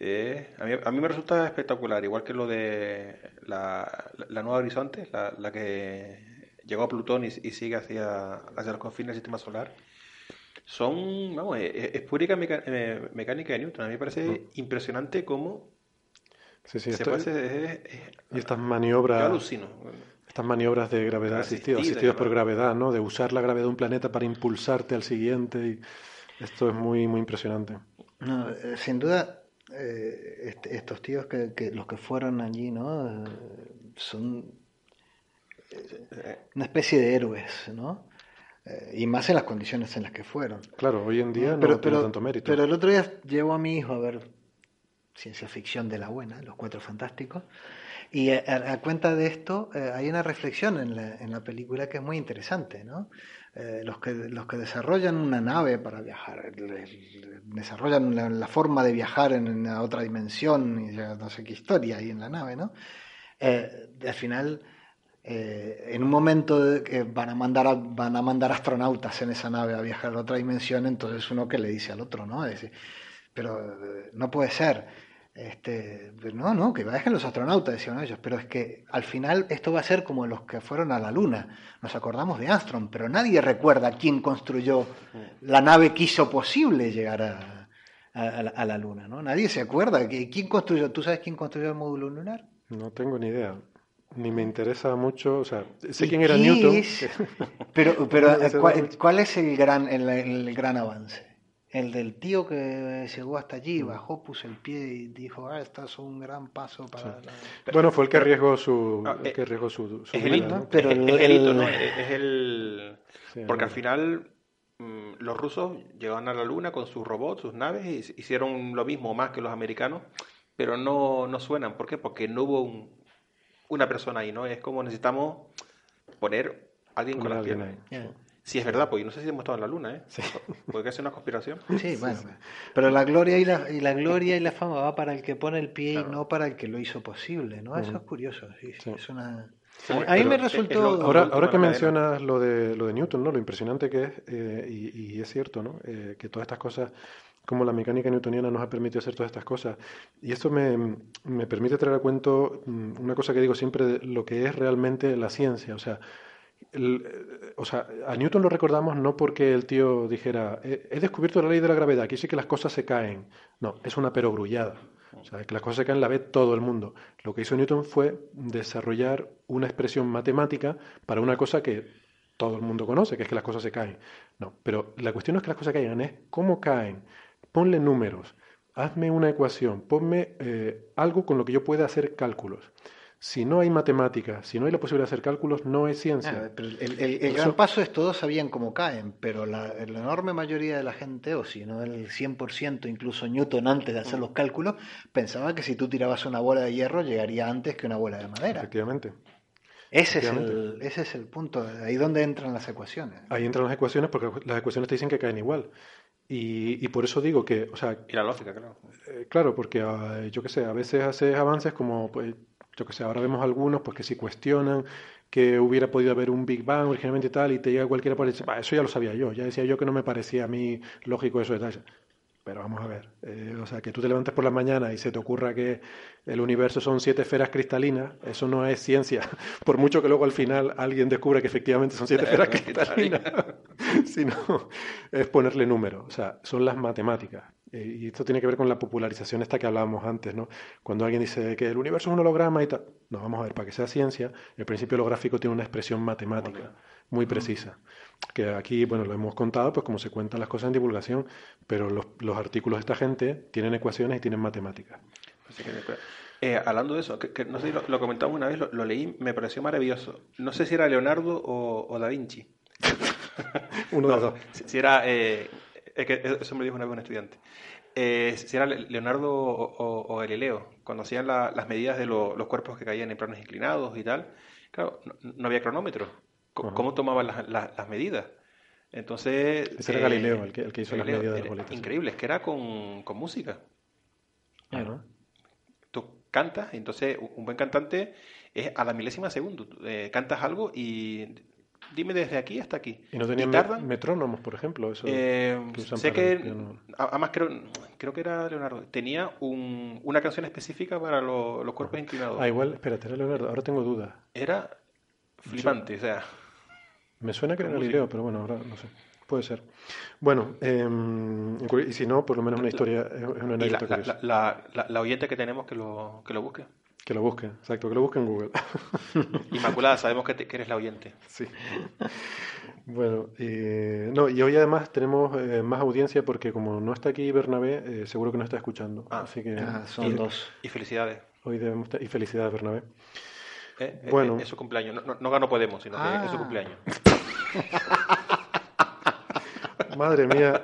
[SPEAKER 5] Eh, a, mí, a, mí, me resulta espectacular, igual que lo de la, la Nueva Horizonte, la, la, que llegó a Plutón y, y, sigue hacia, hacia los confines del sistema solar. Son, vamos, es, es pura eh, mecánica de Newton. A mí me parece mm. impresionante cómo
[SPEAKER 3] sí, sí, se puede, y estas maniobras.
[SPEAKER 5] Yo alucino
[SPEAKER 3] estas maniobras de gravedad asistida, asistidas por gravedad, ¿no? De usar la gravedad de un planeta para impulsarte al siguiente. Y esto es muy, muy impresionante.
[SPEAKER 4] No, eh, sin duda, eh, estos tíos que, que, los que fueron allí, ¿no? Eh, son una especie de héroes, ¿no? y más en las condiciones en las que fueron.
[SPEAKER 3] Claro, hoy en día no, pero, tiene tanto mérito.
[SPEAKER 4] Pero el otro día llevo a mi hijo a ver ciencia ficción de la buena, Los Cuatro Fantásticos, y a, cuenta de esto eh, hay una reflexión en la, en la, película que es muy interesante, ¿no? Eh, los, que, los que desarrollan una nave para viajar, desarrollan la, forma de viajar en otra dimensión y no sé qué historia hay en la nave, ¿no? Eh, al final, en un momento que van a, mandar van a mandar astronautas en esa nave a viajar a otra dimensión, entonces uno que le dice al otro, ¿no? pero no puede ser este, no, no, que viajen los astronautas, decían ellos, pero es que al final esto va a ser como los que fueron a la Luna. Nos acordamos de Armstrong, pero nadie recuerda quién construyó la nave que hizo posible llegar a, a, la, Luna, ¿no? Nadie se acuerda. ¿Quién construyó? ¿Tú sabes quién construyó el módulo lunar?
[SPEAKER 3] No tengo ni idea. Ni me interesa mucho, o sea, sé quién era Newton.
[SPEAKER 4] pero, pero ¿cuál, es el gran, el gran avance? El del tío que llegó hasta allí, mm. bajó, puso el pie y dijo, ah, esto es un gran paso para la...
[SPEAKER 3] Bueno, fue el que arriesgó su, el eh, que arriesgó su,
[SPEAKER 5] es el hito, Pero el, es, el hito, ¿no? Es el... Porque al final mm, los rusos llegaron a la luna con sus robots, sus naves, y hicieron lo mismo, más que los americanos, pero no, no suenan. ¿Por qué? Porque no hubo un, una persona ahí, ¿no? Es como necesitamos poner a alguien con las piernas. Si es verdad, porque no sé si hemos estado en la luna, ¿eh? Sí. Puede que sea una conspiración.
[SPEAKER 4] Sí, bueno. Pero la gloria y la, y la gloria y la fama va para el que pone el pie y no para el que lo hizo posible, ¿no? Eso es curioso, sí, sí. Es una... a mí me resultó...
[SPEAKER 3] ahora, ahora que mencionas lo de, lo de Newton, ¿no? Lo impresionante que es, eh, y, y, es cierto, ¿no? Eh, que todas estas cosas, como la mecánica newtoniana nos ha permitido hacer todas estas cosas. Y esto me, me permite traer a cuento mm, una cosa que digo siempre, de lo que es realmente la ciencia. O sea, el, o sea, a Newton lo recordamos no porque el tío dijera, he, descubierto la ley de la gravedad, aquí sí que las cosas se caen. No, es una perogrullada. O sea, que las cosas se caen la ve todo el mundo. Lo que hizo Newton fue desarrollar una expresión matemática para una cosa que todo el mundo conoce, que es que las cosas se caen. No, pero la cuestión no es que las cosas caigan, es cómo caen. Ponle números, hazme una ecuación, ponme eh, algo con lo que yo pueda hacer cálculos si no hay matemáticas, si no hay la posibilidad de hacer cálculos, no es ciencia.
[SPEAKER 4] Ah, el, gran paso es todos sabían cómo caen, pero la, enorme mayoría de la gente, o si no el 100%, incluso Newton antes de hacer los cálculos, pensaba que si tú tirabas una bola de hierro llegaría antes que una bola de madera.
[SPEAKER 3] Efectivamente.
[SPEAKER 4] Ese, Es el, ese es el punto, ahí donde entran las ecuaciones.
[SPEAKER 3] Ahí entran las ecuaciones porque las ecuaciones te dicen que caen igual. Y, por eso digo que, o sea...
[SPEAKER 5] Y la lógica, claro.
[SPEAKER 3] Eh, claro, porque ah, yo qué sé, a veces haces avances como, pues, yo que sé, ahora vemos algunos pues que si cuestionan que hubiera podido haber un Big Bang originalmente y tal, y te llega cualquiera por decir, eso ya lo sabía yo, ya decía yo que no me parecía a mí lógico eso de tal. Pero vamos a ver, eh, o sea, que tú te levantes por la mañana y se te ocurra que el universo son siete esferas cristalinas, eso no es ciencia, por mucho que luego al final alguien descubra que efectivamente son siete esferas cristalinas, sino es ponerle números, o sea, son las matemáticas. Eh, y esto tiene que ver con la popularización esta que hablábamos antes, ¿no? Cuando alguien dice que el universo es un holograma y tal. No, vamos a ver, para que sea ciencia, el principio holográfico tiene una expresión matemática muy precisa. Que aquí, bueno, lo hemos contado, pues como se cuentan las cosas en divulgación, pero los, los artículos de esta gente tienen ecuaciones y tienen matemáticas.
[SPEAKER 5] Eh, hablando de eso, que, no sé si lo, comentamos una vez, lo, leí, me pareció maravilloso. No sé si era Leonardo o, o Da Vinci.
[SPEAKER 3] Uno de los dos.
[SPEAKER 5] Si, si era, eh, es que eso me dijo una vez un estudiante. Eh, si era Le- Leonardo o, o- o Galileo, cuando hacían la- las medidas de lo- los cuerpos que caían en planos inclinados y tal, claro, no, no había cronómetro.
[SPEAKER 3] Ajá.
[SPEAKER 5] ¿Cómo tomaban las, las- las medidas? Entonces... eh,
[SPEAKER 3] Ese era Galileo, el que- el que hizo las
[SPEAKER 5] Galileo,
[SPEAKER 3] medidas de las bolitas, sí.
[SPEAKER 5] Increíble, es que era con, con música.
[SPEAKER 3] Ajá.
[SPEAKER 5] Tú cantas, entonces un- buen cantante es a la milésima segundo. Eh, cantas algo y dime desde aquí hasta aquí.
[SPEAKER 3] Y no tenían
[SPEAKER 5] tardan-
[SPEAKER 3] metrónomos, por ejemplo. Eso
[SPEAKER 5] Eh,
[SPEAKER 3] que
[SPEAKER 5] sé que,
[SPEAKER 3] piano.
[SPEAKER 5] además creo, creo que era Leonardo, tenía un- una canción específica para lo- los cuerpos inclinados.
[SPEAKER 3] Ah, igual, espérate, era Leonardo. Ahora tengo dudas.
[SPEAKER 5] Era flipante, o sea,
[SPEAKER 3] Me suena que era Galileo, pero bueno, ahora no sé. Puede ser. Bueno, em, y si no, por lo menos una historia, es una anécdota
[SPEAKER 5] la- la- la- la oyente que tenemos que lo, que lo busque.
[SPEAKER 3] Que lo busque, exacto, que lo busque en Google.
[SPEAKER 5] Inmaculada, sabemos que, te- que eres la oyente.
[SPEAKER 3] Sí. Bueno, y, no, y hoy además tenemos eh, más audiencia porque como no está aquí Bernabé, eh, seguro que nos está escuchando.
[SPEAKER 5] Ah.
[SPEAKER 3] Así que
[SPEAKER 4] Ah, son dos.
[SPEAKER 5] Y felicidades.
[SPEAKER 3] hoy debemos y felicidades Bernabé.
[SPEAKER 5] Eh, eh,
[SPEAKER 3] Bueno.
[SPEAKER 5] eh, es su cumpleaños. No, no, no ganó Podemos, sino que es su
[SPEAKER 4] Ah.
[SPEAKER 5] cumpleaños.
[SPEAKER 3] Madre mía,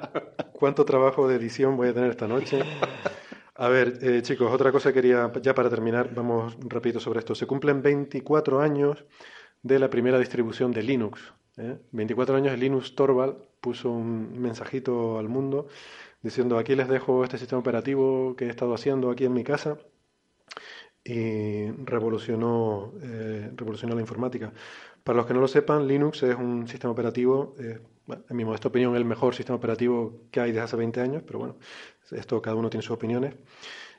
[SPEAKER 3] cuánto trabajo de edición voy a tener esta noche. A ver, eh, chicos, otra cosa quería, ya para terminar, vamos rapidito sobre esto. Se cumplen 24 años de la primera distribución de Linux. ¿eh? 24 años Linux Torvald puso un mensajito al mundo diciendo aquí les dejo este sistema operativo que he estado haciendo aquí en mi casa y revolucionó, eh, revolucionó la informática. Para los que no lo sepan, Linux es un sistema operativo, eh, bueno, en mi modesta opinión, el mejor sistema operativo que hay desde hace 20 años, pero bueno, esto cada uno tiene sus opiniones.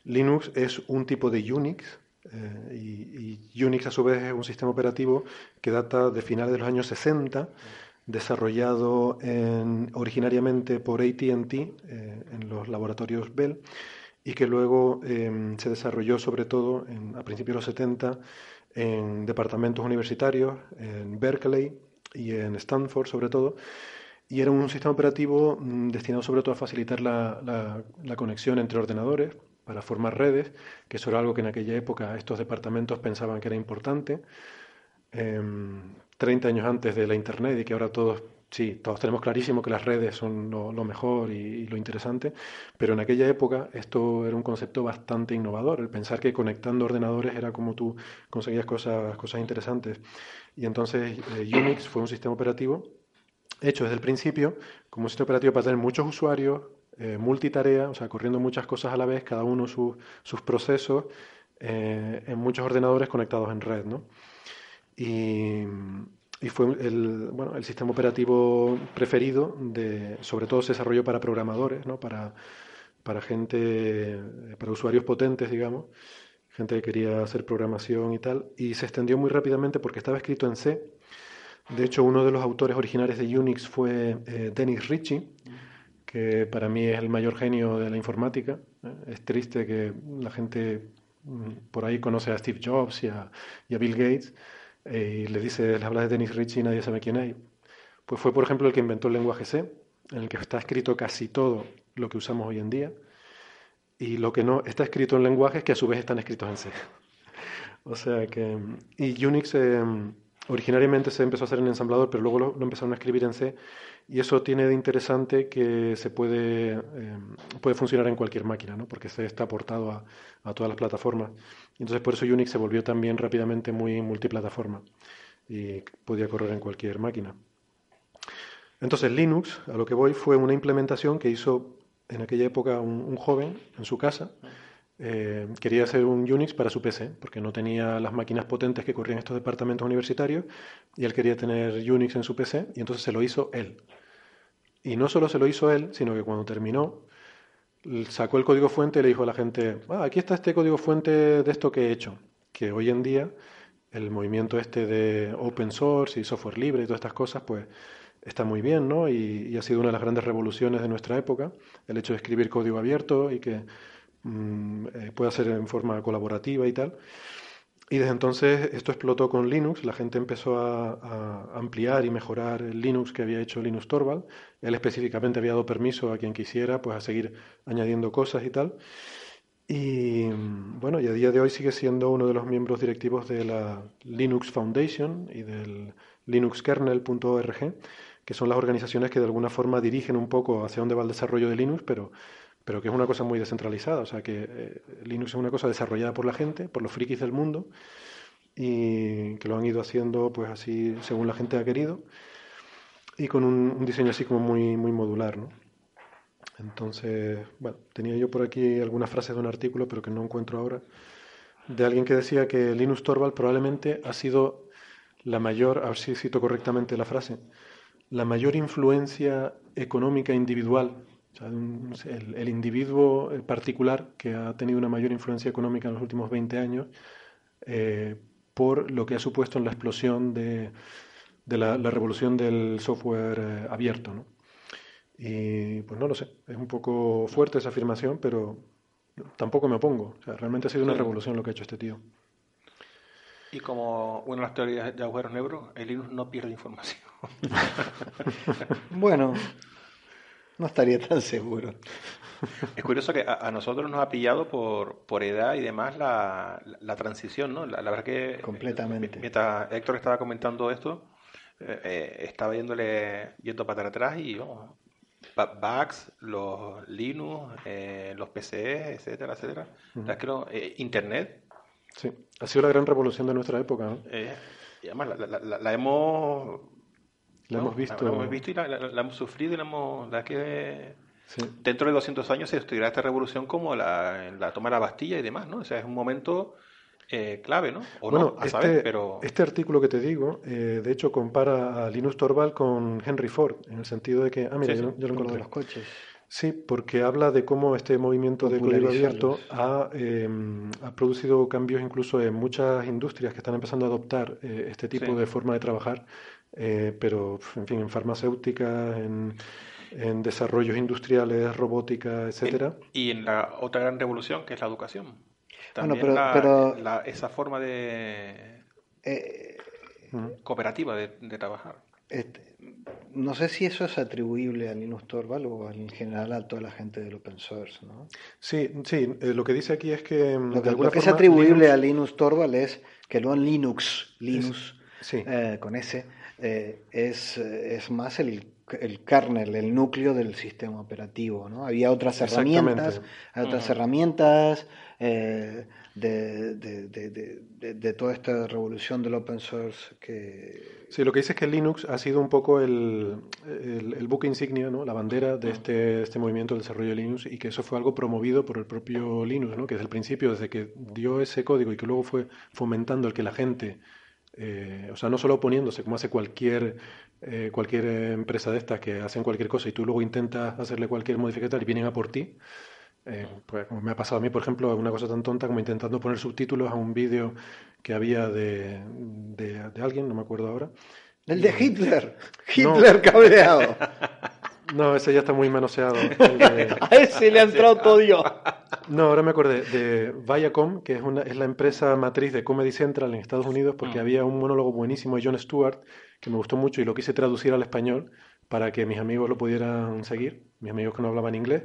[SPEAKER 3] Linux es un tipo de Unix eh, y, Unix a su vez es un sistema operativo que data de finales de los años 60, desarrollado en- originariamente por ATT eh, en los laboratorios Bell y que luego eh, se desarrolló sobre todo a principios de los 70 en departamentos universitarios, en Berkeley y en Stanford sobre todo, y era un sistema operativo mm, destinado sobre todo a facilitar la, conexión entre ordenadores para formar redes, que eso era algo que en aquella época estos departamentos pensaban que era importante. Em, 30 años antes de la Internet y que ahora todos, sí, todos tenemos clarísimo que las redes son lo, mejor y, y lo interesante, pero en aquella época esto era un concepto bastante innovador, el pensar que conectando ordenadores era como tú conseguías cosas, cosas interesantes. Y entonces eh, Unix fue un sistema operativo hecho desde el principio como un sistema operativo para tener muchos usuarios, eh, multitarea, o sea, corriendo muchas cosas a la vez, cada uno sus procesos eh, en muchos ordenadores conectados en red, ¿no? Y, y fue el, bueno, el sistema operativo preferido, de, sobre todo se desarrolló para programadores, ¿no? para, para gente, para usuarios potentes, digamos, gente que quería hacer programación y tal, y se extendió muy rápidamente porque estaba escrito en C. De hecho, uno de los autores originales de Unix fue eh, Dennis Ritchie, que para mí es el mayor genio de la informática. ¿eh? Es triste que la gente mm, por ahí conoce a Steve Jobs y a, Bill Gates eh, y le dice, les habla de Dennis Ritchie y nadie sabe quién es. Pues fue, por ejemplo, el que inventó el lenguaje C, en el que está escrito casi todo lo que usamos hoy en día. Y lo que no está escrito en lenguajes que a su vez están escritos en C. o sea que... Y Unix originariamente se empezó a hacer en ensamblador, pero luego lo, empezaron a escribir en C. Y eso tiene de interesante que se puede, eh, puede funcionar en cualquier máquina, ¿no? porque C está aportado a, a todas las plataformas. Entonces por eso Unix se volvió también rápidamente muy multiplataforma y podía correr en cualquier máquina. Entonces Linux, a lo que voy, fue una implementación que hizo en aquella época un joven en su casa. Eh, quería hacer un Unix para su PC, porque no tenía las máquinas potentes que corrían estos departamentos universitarios, y él quería tener Unix en su PC, y entonces se lo hizo él. Y no solo se lo hizo él, sino que cuando terminó, sacó el código fuente y le dijo a la gente, ah, aquí está este código fuente de esto que he hecho, que hoy en día el movimiento este de open source y software libre y todas estas cosas, pues está muy bien, ¿no? Y ha sido una de las grandes revoluciones de nuestra época, el hecho de escribir código abierto y que mm, eh, pueda ser en forma colaborativa y tal. Y desde entonces esto explotó con Linux, la gente empezó a, a ampliar y mejorar el Linux que había hecho Linus Torvald. Él específicamente había dado permiso a quien quisiera pues a seguir añadiendo cosas y tal. Y mm, bueno, y a día de hoy sigue siendo uno de los miembros directivos de la Linux Foundation y del linuxkernel.org, que son las organizaciones que de alguna forma dirigen un poco hacia dónde va el desarrollo de Linux, pero, pero que es una cosa muy descentralizada. O sea, que eh, Linux es una cosa desarrollada por la gente, por los frikis del mundo, y que lo han ido haciendo pues así según la gente ha querido, y con un, diseño así como muy, muy modular, ¿no? Entonces, bueno, tenía yo por aquí algunas frases de un artículo, pero que no encuentro ahora, de alguien que decía que Linus Torvald probablemente ha sido la mayor, a ver si cito correctamente la frase, la mayor influencia económica individual, el, el, individuo particular que ha tenido una mayor influencia económica en los últimos 20 años eh, por lo que ha supuesto en la explosión de, de la, la, revolución del software eh, abierto. ¿no? Y pues no lo sé, es un poco fuerte esa afirmación, pero tampoco me opongo. O sea, realmente ha sido una revolución lo que ha hecho este tío.
[SPEAKER 5] Y como una de las teorías de agujeros negros, el Linux no pierde información.
[SPEAKER 4] bueno, no estaría tan seguro.
[SPEAKER 5] Es curioso que a, a, nosotros nos ha pillado por, por edad y demás la, la, la transición, ¿no? La, la, verdad que...
[SPEAKER 4] Completamente.
[SPEAKER 5] Mientras Héctor estaba comentando esto, eh, eh, estaba yéndole, yendo para atrás y oh, bugs, los Linux, eh, los PCs, etcétera, etcétera. Uh -huh. creo, eh, Internet.
[SPEAKER 3] Sí, ha sido la gran revolución de nuestra época. ¿no?
[SPEAKER 5] Eh, y además la, la, la, la hemos...
[SPEAKER 3] La ¿no? hemos visto.
[SPEAKER 5] La, hemos visto y la, hemos sufrido y la hemos... La que sí. Dentro de 200 años se estudiará esta revolución como la, la toma de la Bastilla y demás, ¿no? O sea, es un momento... Eh, clave, ¿no? O
[SPEAKER 3] bueno,
[SPEAKER 5] no, a
[SPEAKER 3] este,
[SPEAKER 5] saber, pero...
[SPEAKER 3] este artículo que te digo, eh, de hecho, compara a Linus Torvald con Henry Ford, en el sentido de que, ah, mira, sí, yo, yo, lo encontré.
[SPEAKER 4] los coches.
[SPEAKER 3] Sí, porque habla de cómo este movimiento de código abierto ha, eh, ha, producido cambios incluso en muchas industrias que están empezando a adoptar eh, este tipo sí. de forma de trabajar, eh, pero, en fin, en farmacéuticas, en, en desarrollos industriales, robótica, etcétera.
[SPEAKER 5] y en la otra gran revolución, que es la educación. También
[SPEAKER 4] bueno, pero,
[SPEAKER 5] la,
[SPEAKER 4] pero
[SPEAKER 5] la, esa forma de
[SPEAKER 4] eh,
[SPEAKER 5] cooperativa de, de trabajar.
[SPEAKER 4] Este, no sé si eso es atribuible a Linus Torvald o en general a toda la gente del open source, ¿no?
[SPEAKER 3] Sí, sí, eh, lo que dice aquí es que...
[SPEAKER 4] Lo que, lo que es atribuible Linux... a Linus Torvald es que lo en Linux, Linux,
[SPEAKER 3] sí.
[SPEAKER 4] eh, con S, eh, es, es más el el kernel, el núcleo del sistema operativo. ¿no? Había otras herramientas, hay otras uh -huh. herramientas eh, de, de, de, de, toda esta revolución del open source que...
[SPEAKER 3] Sí, lo que dice es que Linux ha sido un poco el, el, el buque insignia, ¿no? la bandera de este, este movimiento del desarrollo de Linux y que eso fue algo promovido por el propio Linux, ¿no? que desde el principio, desde que dio ese código y que luego fue fomentando el que la gente... Eh, o sea, no solo oponiéndose, como hace cualquier eh, cualquier empresa de estas que hacen cualquier cosa y tú luego intentas hacerle cualquier modificación y vienen a por ti. Eh, pues como me ha pasado a mí, por ejemplo, una cosa tan tonta como intentando poner subtítulos a un vídeo que había de, de, de, alguien, no me acuerdo ahora.
[SPEAKER 4] El de Hitler. Hitler no. cabreado.
[SPEAKER 3] No, ese ya está muy manoseado. De...
[SPEAKER 4] a ese le ha entrado todo Dios.
[SPEAKER 3] No, ahora me acordé de Viacom, que es, una, es la empresa matriz de Comedy Central en Estados Unidos, porque mm. había un monólogo buenísimo de Jon Stewart que me gustó mucho y lo quise traducir al español para que mis amigos lo pudieran seguir, mis amigos que no hablaban inglés.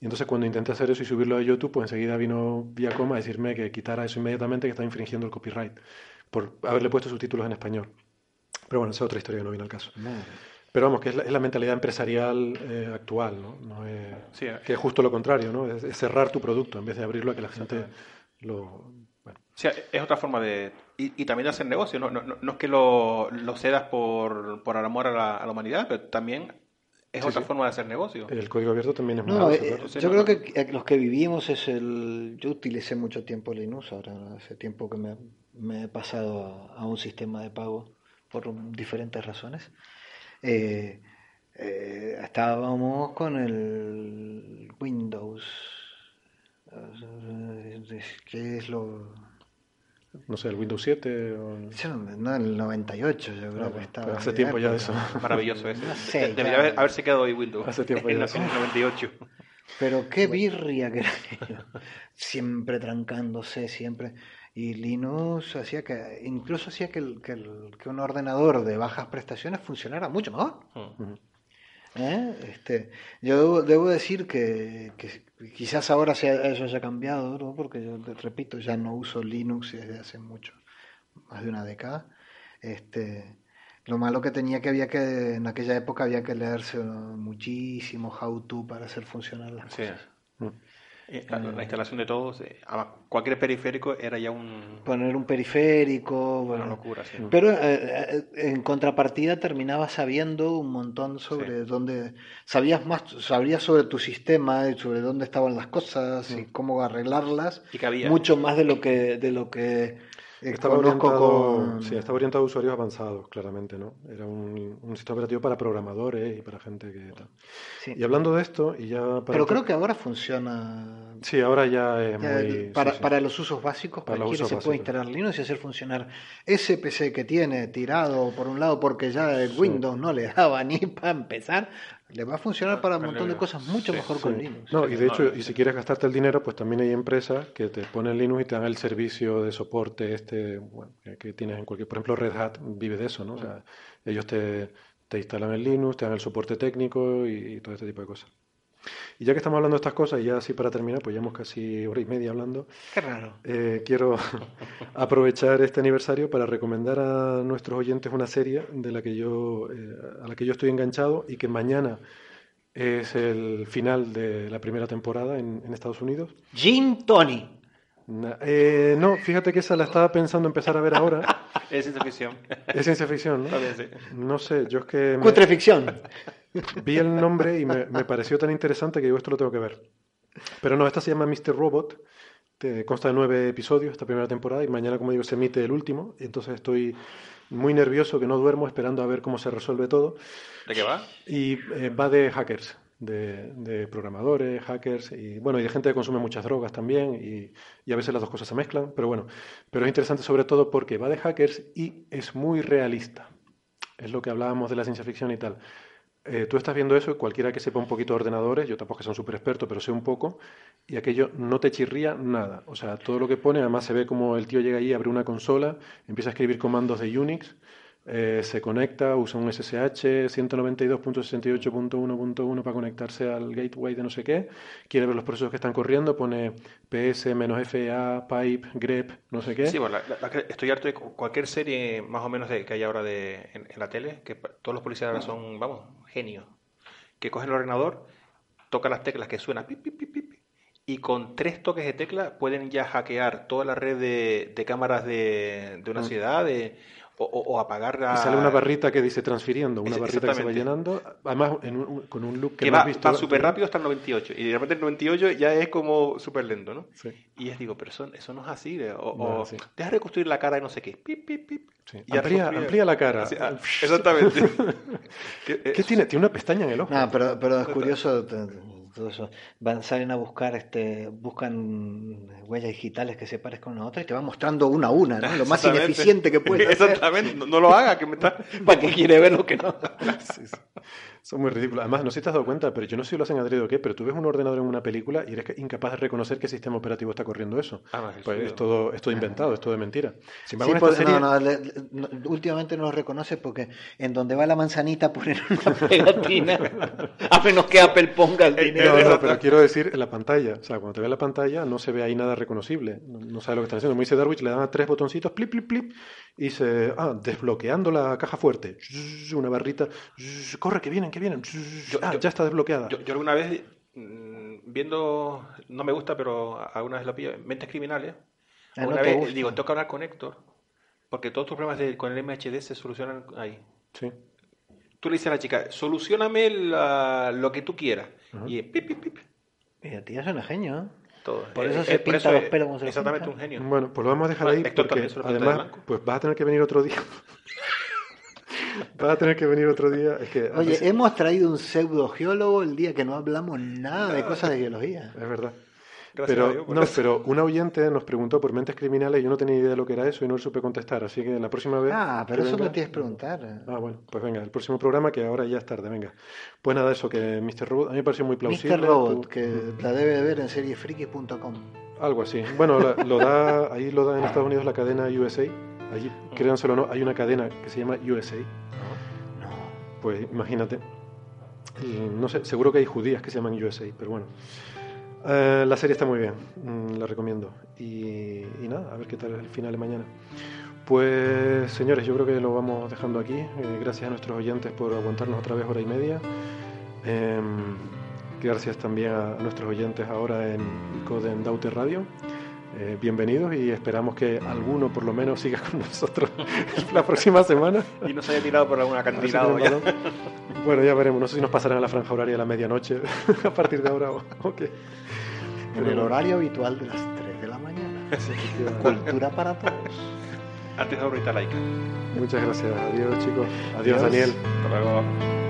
[SPEAKER 3] Y entonces cuando intenté hacer eso y subirlo a YouTube, pues enseguida vino Viacom a decirme que quitara eso inmediatamente, que está infringiendo el copyright, por haberle puesto subtítulos en español. Pero bueno, esa es otra historia que no viene al caso. Madre. Pero vamos, que es la, es la mentalidad empresarial eh, actual, ¿no? no es, sí, que es justo lo contrario, ¿no? Es, es, cerrar tu producto en vez de abrirlo a que la gente lo...
[SPEAKER 5] Bueno. Sí, es otra forma de... Y, y también de hacer negocio, no, no, no es que lo, lo cedas por, por amor a la, a la, humanidad, pero también es sí, otra sí. forma de hacer negocio.
[SPEAKER 3] El código abierto también es muy
[SPEAKER 4] no, eh, Yo creo que los que vivimos es el... Yo utilicé mucho tiempo Linux, ahora hace tiempo que me, me he pasado a, a un sistema de pago por diferentes razones. Eh, eh, estábamos con el Windows. ¿Qué es lo...?
[SPEAKER 3] No sé, el Windows 7 o...
[SPEAKER 4] No, el 98 yo creo no, que estaba.
[SPEAKER 3] Hace tiempo ya de eso.
[SPEAKER 5] Maravilloso ese. No sé, Debería haber, haberse quedado hoy Windows.
[SPEAKER 3] Hace tiempo ya
[SPEAKER 5] en, en el 98.
[SPEAKER 4] Pero qué birria que era Siempre trancándose, siempre. Y Linux hacía que, incluso hacía que, el, que, el, que un ordenador de bajas prestaciones funcionara mucho mejor. Uh -huh. ¿Eh? este, yo debo, debo decir que, que, quizás ahora sea, eso haya cambiado, ¿no? porque yo repito, ya no uso Linux desde hace mucho, más de una década. Este, Lo malo que tenía que había que, en aquella época había que leerse muchísimo how-to para hacer funcionar las
[SPEAKER 5] Sí.
[SPEAKER 4] cosas.
[SPEAKER 5] Eh, La, la instalación de todos, eh, cualquier periférico era ya un,
[SPEAKER 4] Poner un periférico,
[SPEAKER 5] una locura. sí.
[SPEAKER 4] Pero eh, eh, en contrapartida terminabas sabiendo un montón sobre dónde, sabías más, sabrías sobre tu sistema y sobre dónde estaban las cosas y cómo arreglarlas,
[SPEAKER 5] Y que había-
[SPEAKER 4] mucho más de lo que de lo que eh,
[SPEAKER 3] Estaba orientado,
[SPEAKER 4] con-
[SPEAKER 3] sí, estaba orientado a usuarios avanzados, claramente, ¿no? Era un, un sistema operativo para programadores y para gente que tal.
[SPEAKER 4] Sí.
[SPEAKER 3] Y hablando de esto, y ya para
[SPEAKER 4] Pero creo que ahora funciona
[SPEAKER 3] Sí, ahora ya es
[SPEAKER 4] ya,
[SPEAKER 3] muy...
[SPEAKER 4] para,
[SPEAKER 3] sí, sí.
[SPEAKER 4] para los usos básicos,
[SPEAKER 3] Para los
[SPEAKER 4] cualquiera se puede instalar Linux y hacer funcionar ese PC que tiene tirado por un lado porque ya el Windows no le daba ni para empezar, le va a funcionar para un montón de cosas mucho
[SPEAKER 5] Sí,
[SPEAKER 4] mejor con Linux.
[SPEAKER 3] No, y de hecho, y si quieres gastarte el dinero, pues también hay empresas que te ponen Linux y te dan el servicio de soporte este, bueno, que, que tienes en cualquier, por ejemplo, Red Hat vive de eso, ¿no? O sea, ellos te, te instalan el Linux, te dan el soporte técnico y, y todo este tipo de cosas. Y ya que estamos hablando de estas cosas, y ya así para terminar, pues llevamos casi hora y media hablando,
[SPEAKER 4] Qué raro.
[SPEAKER 3] eh, quiero aprovechar este aniversario para recomendar a nuestros oyentes una serie de la que yo, eh, a la que yo estoy enganchado y que mañana es el final de la primera temporada en, en Estados Unidos.
[SPEAKER 4] Gin Tony.
[SPEAKER 3] Eh, no, fíjate que esa la estaba pensando empezar a ver ahora.
[SPEAKER 5] Es ciencia ficción.
[SPEAKER 3] Es ciencia ficción, ¿no?
[SPEAKER 5] También, sí.
[SPEAKER 3] No sé, yo es que me-
[SPEAKER 4] Cutre ficción.
[SPEAKER 3] vi el nombre y me, me pareció tan interesante que digo, esto lo tengo que ver. Pero no, esta se llama Mr. Robot, te- consta de nueve episodios esta primera temporada y mañana, como digo, se emite el último. y Entonces estoy muy nervioso, que no duermo, esperando a ver cómo se resuelve todo.
[SPEAKER 5] ¿De qué va?
[SPEAKER 3] Y eh, va de hackers, de, programadores, hackers y bueno, y de gente que consume muchas drogas también y, y a veces las dos cosas se mezclan, pero bueno, pero es interesante sobre todo porque va de hackers y es muy realista. Es lo que hablábamos de la ciencia ficción y tal. Eh, tú estás viendo eso cualquiera que sepa un poquito de ordenadores, yo tampoco que sea un súper experto, pero sé un poco, y aquello no te chirría nada. O sea, todo lo que pone, además se ve como el tío llega ahí, abre una consola, empieza a escribir comandos de Unix, eh, se conecta, usa un SSH 192.68.1.1 para conectarse al gateway de no sé qué, quiere ver los procesos que están corriendo, pone PS-FA, pipe, grep, no sé qué.
[SPEAKER 5] Sí, bueno, la- la- estoy harto de cu- cualquier serie más o menos de, que hay ahora de, en, en la tele, que todos los policías ahora son, vamos, genios, que cogen el ordenador, tocan las teclas que suenan pip, pip, pip, pip, y con tres toques de tecla pueden ya hackear toda la red de, de cámaras de, de una
[SPEAKER 3] Mm.
[SPEAKER 5] ciudad de, o, o- apagar la...
[SPEAKER 3] Y sale una barrita que dice transfiriendo, una
[SPEAKER 5] Es-
[SPEAKER 3] barrita que se va llenando, además en un- con un look que,
[SPEAKER 5] que
[SPEAKER 3] no
[SPEAKER 5] va,
[SPEAKER 3] has visto.
[SPEAKER 5] va súper rápido hasta el 98 y de repente el 98 ya es como súper lento, ¿no?
[SPEAKER 3] Sí,
[SPEAKER 5] Y les digo, pero eso, eso no es así, de- o,
[SPEAKER 3] No,
[SPEAKER 5] o
[SPEAKER 3] sí.
[SPEAKER 5] deja reconstruir la cara de no sé qué, pip, pip, pip.
[SPEAKER 3] sí.
[SPEAKER 5] Y
[SPEAKER 3] Amplía, amplía la cara.
[SPEAKER 5] Ah, exactamente. Eh,
[SPEAKER 3] ¿Qué tiene? Tiene una pestaña en el ojo.
[SPEAKER 4] No, pero, pero es curioso todo eso. Van, salen a buscar, este, buscan huellas digitales que se parezcan una a otra y te van mostrando una a una, ¿no? Lo más ineficiente que puedes hacer.
[SPEAKER 5] Exactamente, no, no lo haga, que me está...
[SPEAKER 4] ¿Para qué quiere ver lo que no?
[SPEAKER 3] Sí, sí. Son muy ridículos. Además, no sé si te has dado cuenta, pero yo no sé si lo hacen adrede o qué, pero tú ves un ordenador en una película y eres incapaz de reconocer qué sistema operativo está corriendo eso.
[SPEAKER 5] Ah,
[SPEAKER 3] Pues es todo, es todo inventado, es todo de mentira. Sin
[SPEAKER 4] Sí, pues,
[SPEAKER 3] serie...
[SPEAKER 4] no, no, le- le- no, últimamente no lo reconoce porque en donde va la manzanita ponen una pegatina, a menos que Apple ponga el dinero.
[SPEAKER 3] No, no, pero quiero decir en la pantalla. O sea, cuando te ve la pantalla no se ve ahí nada reconocible. No, no sabe lo que están haciendo. Como dice Darwich, le dan a tres botoncitos, plip, plip, plip, y se. Ah, desbloqueando la caja fuerte. Una barrita. Corre, que vienen, que vienen.
[SPEAKER 5] Yo-
[SPEAKER 3] Ah,
[SPEAKER 5] yo-
[SPEAKER 3] ya está desbloqueada.
[SPEAKER 5] Yo, yo alguna vez, mm, viendo, no me gusta, pero alguna vez lo pillo, Mentes Criminales,
[SPEAKER 4] Ah,
[SPEAKER 5] alguna
[SPEAKER 4] no
[SPEAKER 5] vez
[SPEAKER 4] gusta.
[SPEAKER 5] digo, tengo que hablar con Héctor, porque todos tus problemas de- con el MHD se solucionan ahí.
[SPEAKER 3] Sí.
[SPEAKER 5] Tú le dices a la chica, solucioname la- lo que tú quieras. Y pip, pip, pip,
[SPEAKER 4] Y a ti es un genio, ¿eh?
[SPEAKER 5] Todo.
[SPEAKER 4] Por eso
[SPEAKER 5] Eh,
[SPEAKER 4] se
[SPEAKER 5] eh,
[SPEAKER 4] pinta
[SPEAKER 5] eso
[SPEAKER 4] los pelos como se los
[SPEAKER 5] Exactamente,
[SPEAKER 4] pinta.
[SPEAKER 5] un genio.
[SPEAKER 3] Bueno, pues lo vamos a dejar
[SPEAKER 5] Bueno,
[SPEAKER 3] ahí
[SPEAKER 5] Héctor
[SPEAKER 3] porque
[SPEAKER 5] también se lo pinta de
[SPEAKER 3] además, pues vas a tener que venir otro día. vas a tener que venir otro día. Es que
[SPEAKER 4] Oye, hemos traído un pseudogeólogo el día que no hablamos nada de cosas de biología.
[SPEAKER 3] es verdad.
[SPEAKER 5] Gracias a
[SPEAKER 3] Pero,
[SPEAKER 5] Dios
[SPEAKER 3] no,
[SPEAKER 5] eso.
[SPEAKER 3] pero un oyente nos preguntó por mentes criminales y yo no tenía idea de lo que era eso y no le supe contestar. Así que la próxima vez.
[SPEAKER 4] Ah, pero eso
[SPEAKER 3] venga-
[SPEAKER 4] me tienes que preguntar.
[SPEAKER 3] Ah, bueno, pues venga, el próximo programa que ahora ya es tarde, venga. Pues nada, eso, que Mr. Robot a mí me pareció muy plausible.
[SPEAKER 4] Mr. Robot,
[SPEAKER 3] tú-
[SPEAKER 4] que la debe de ver en seriefrikis.com.
[SPEAKER 3] Algo así. Bueno, la- lo da, ahí lo da en Estados Unidos la cadena USA. Allí, créanselo o no, hay una cadena que se llama USA.
[SPEAKER 4] No.
[SPEAKER 3] Pues imagínate. Y no sé, seguro que hay judías que se llaman USA, pero bueno. Eh, la serie está muy bien, mm, la recomiendo. Y, nada, a ver qué tal el final de mañana. Pues señores, yo creo que lo vamos dejando aquí. Eh, gracias a nuestros oyentes por aguantarnos otra vez hora y media. Em, gracias también a nuestros oyentes ahora en Coden Daute Radio. Eh, bienvenidos y esperamos que alguno por lo menos siga con nosotros la próxima semana.
[SPEAKER 5] Y no se haya tirado por alguna cantidad.
[SPEAKER 3] Bueno, ya veremos. No sé si nos pasarán a la franja horaria de la medianoche a partir de ahora o
[SPEAKER 4] En el horario habitual de las 3 de la mañana. Cultura para todos.
[SPEAKER 5] Antes de ahorita laica.
[SPEAKER 3] Muchas gracias. Adiós, chicos. Adiós, Daniel.
[SPEAKER 5] Hasta luego.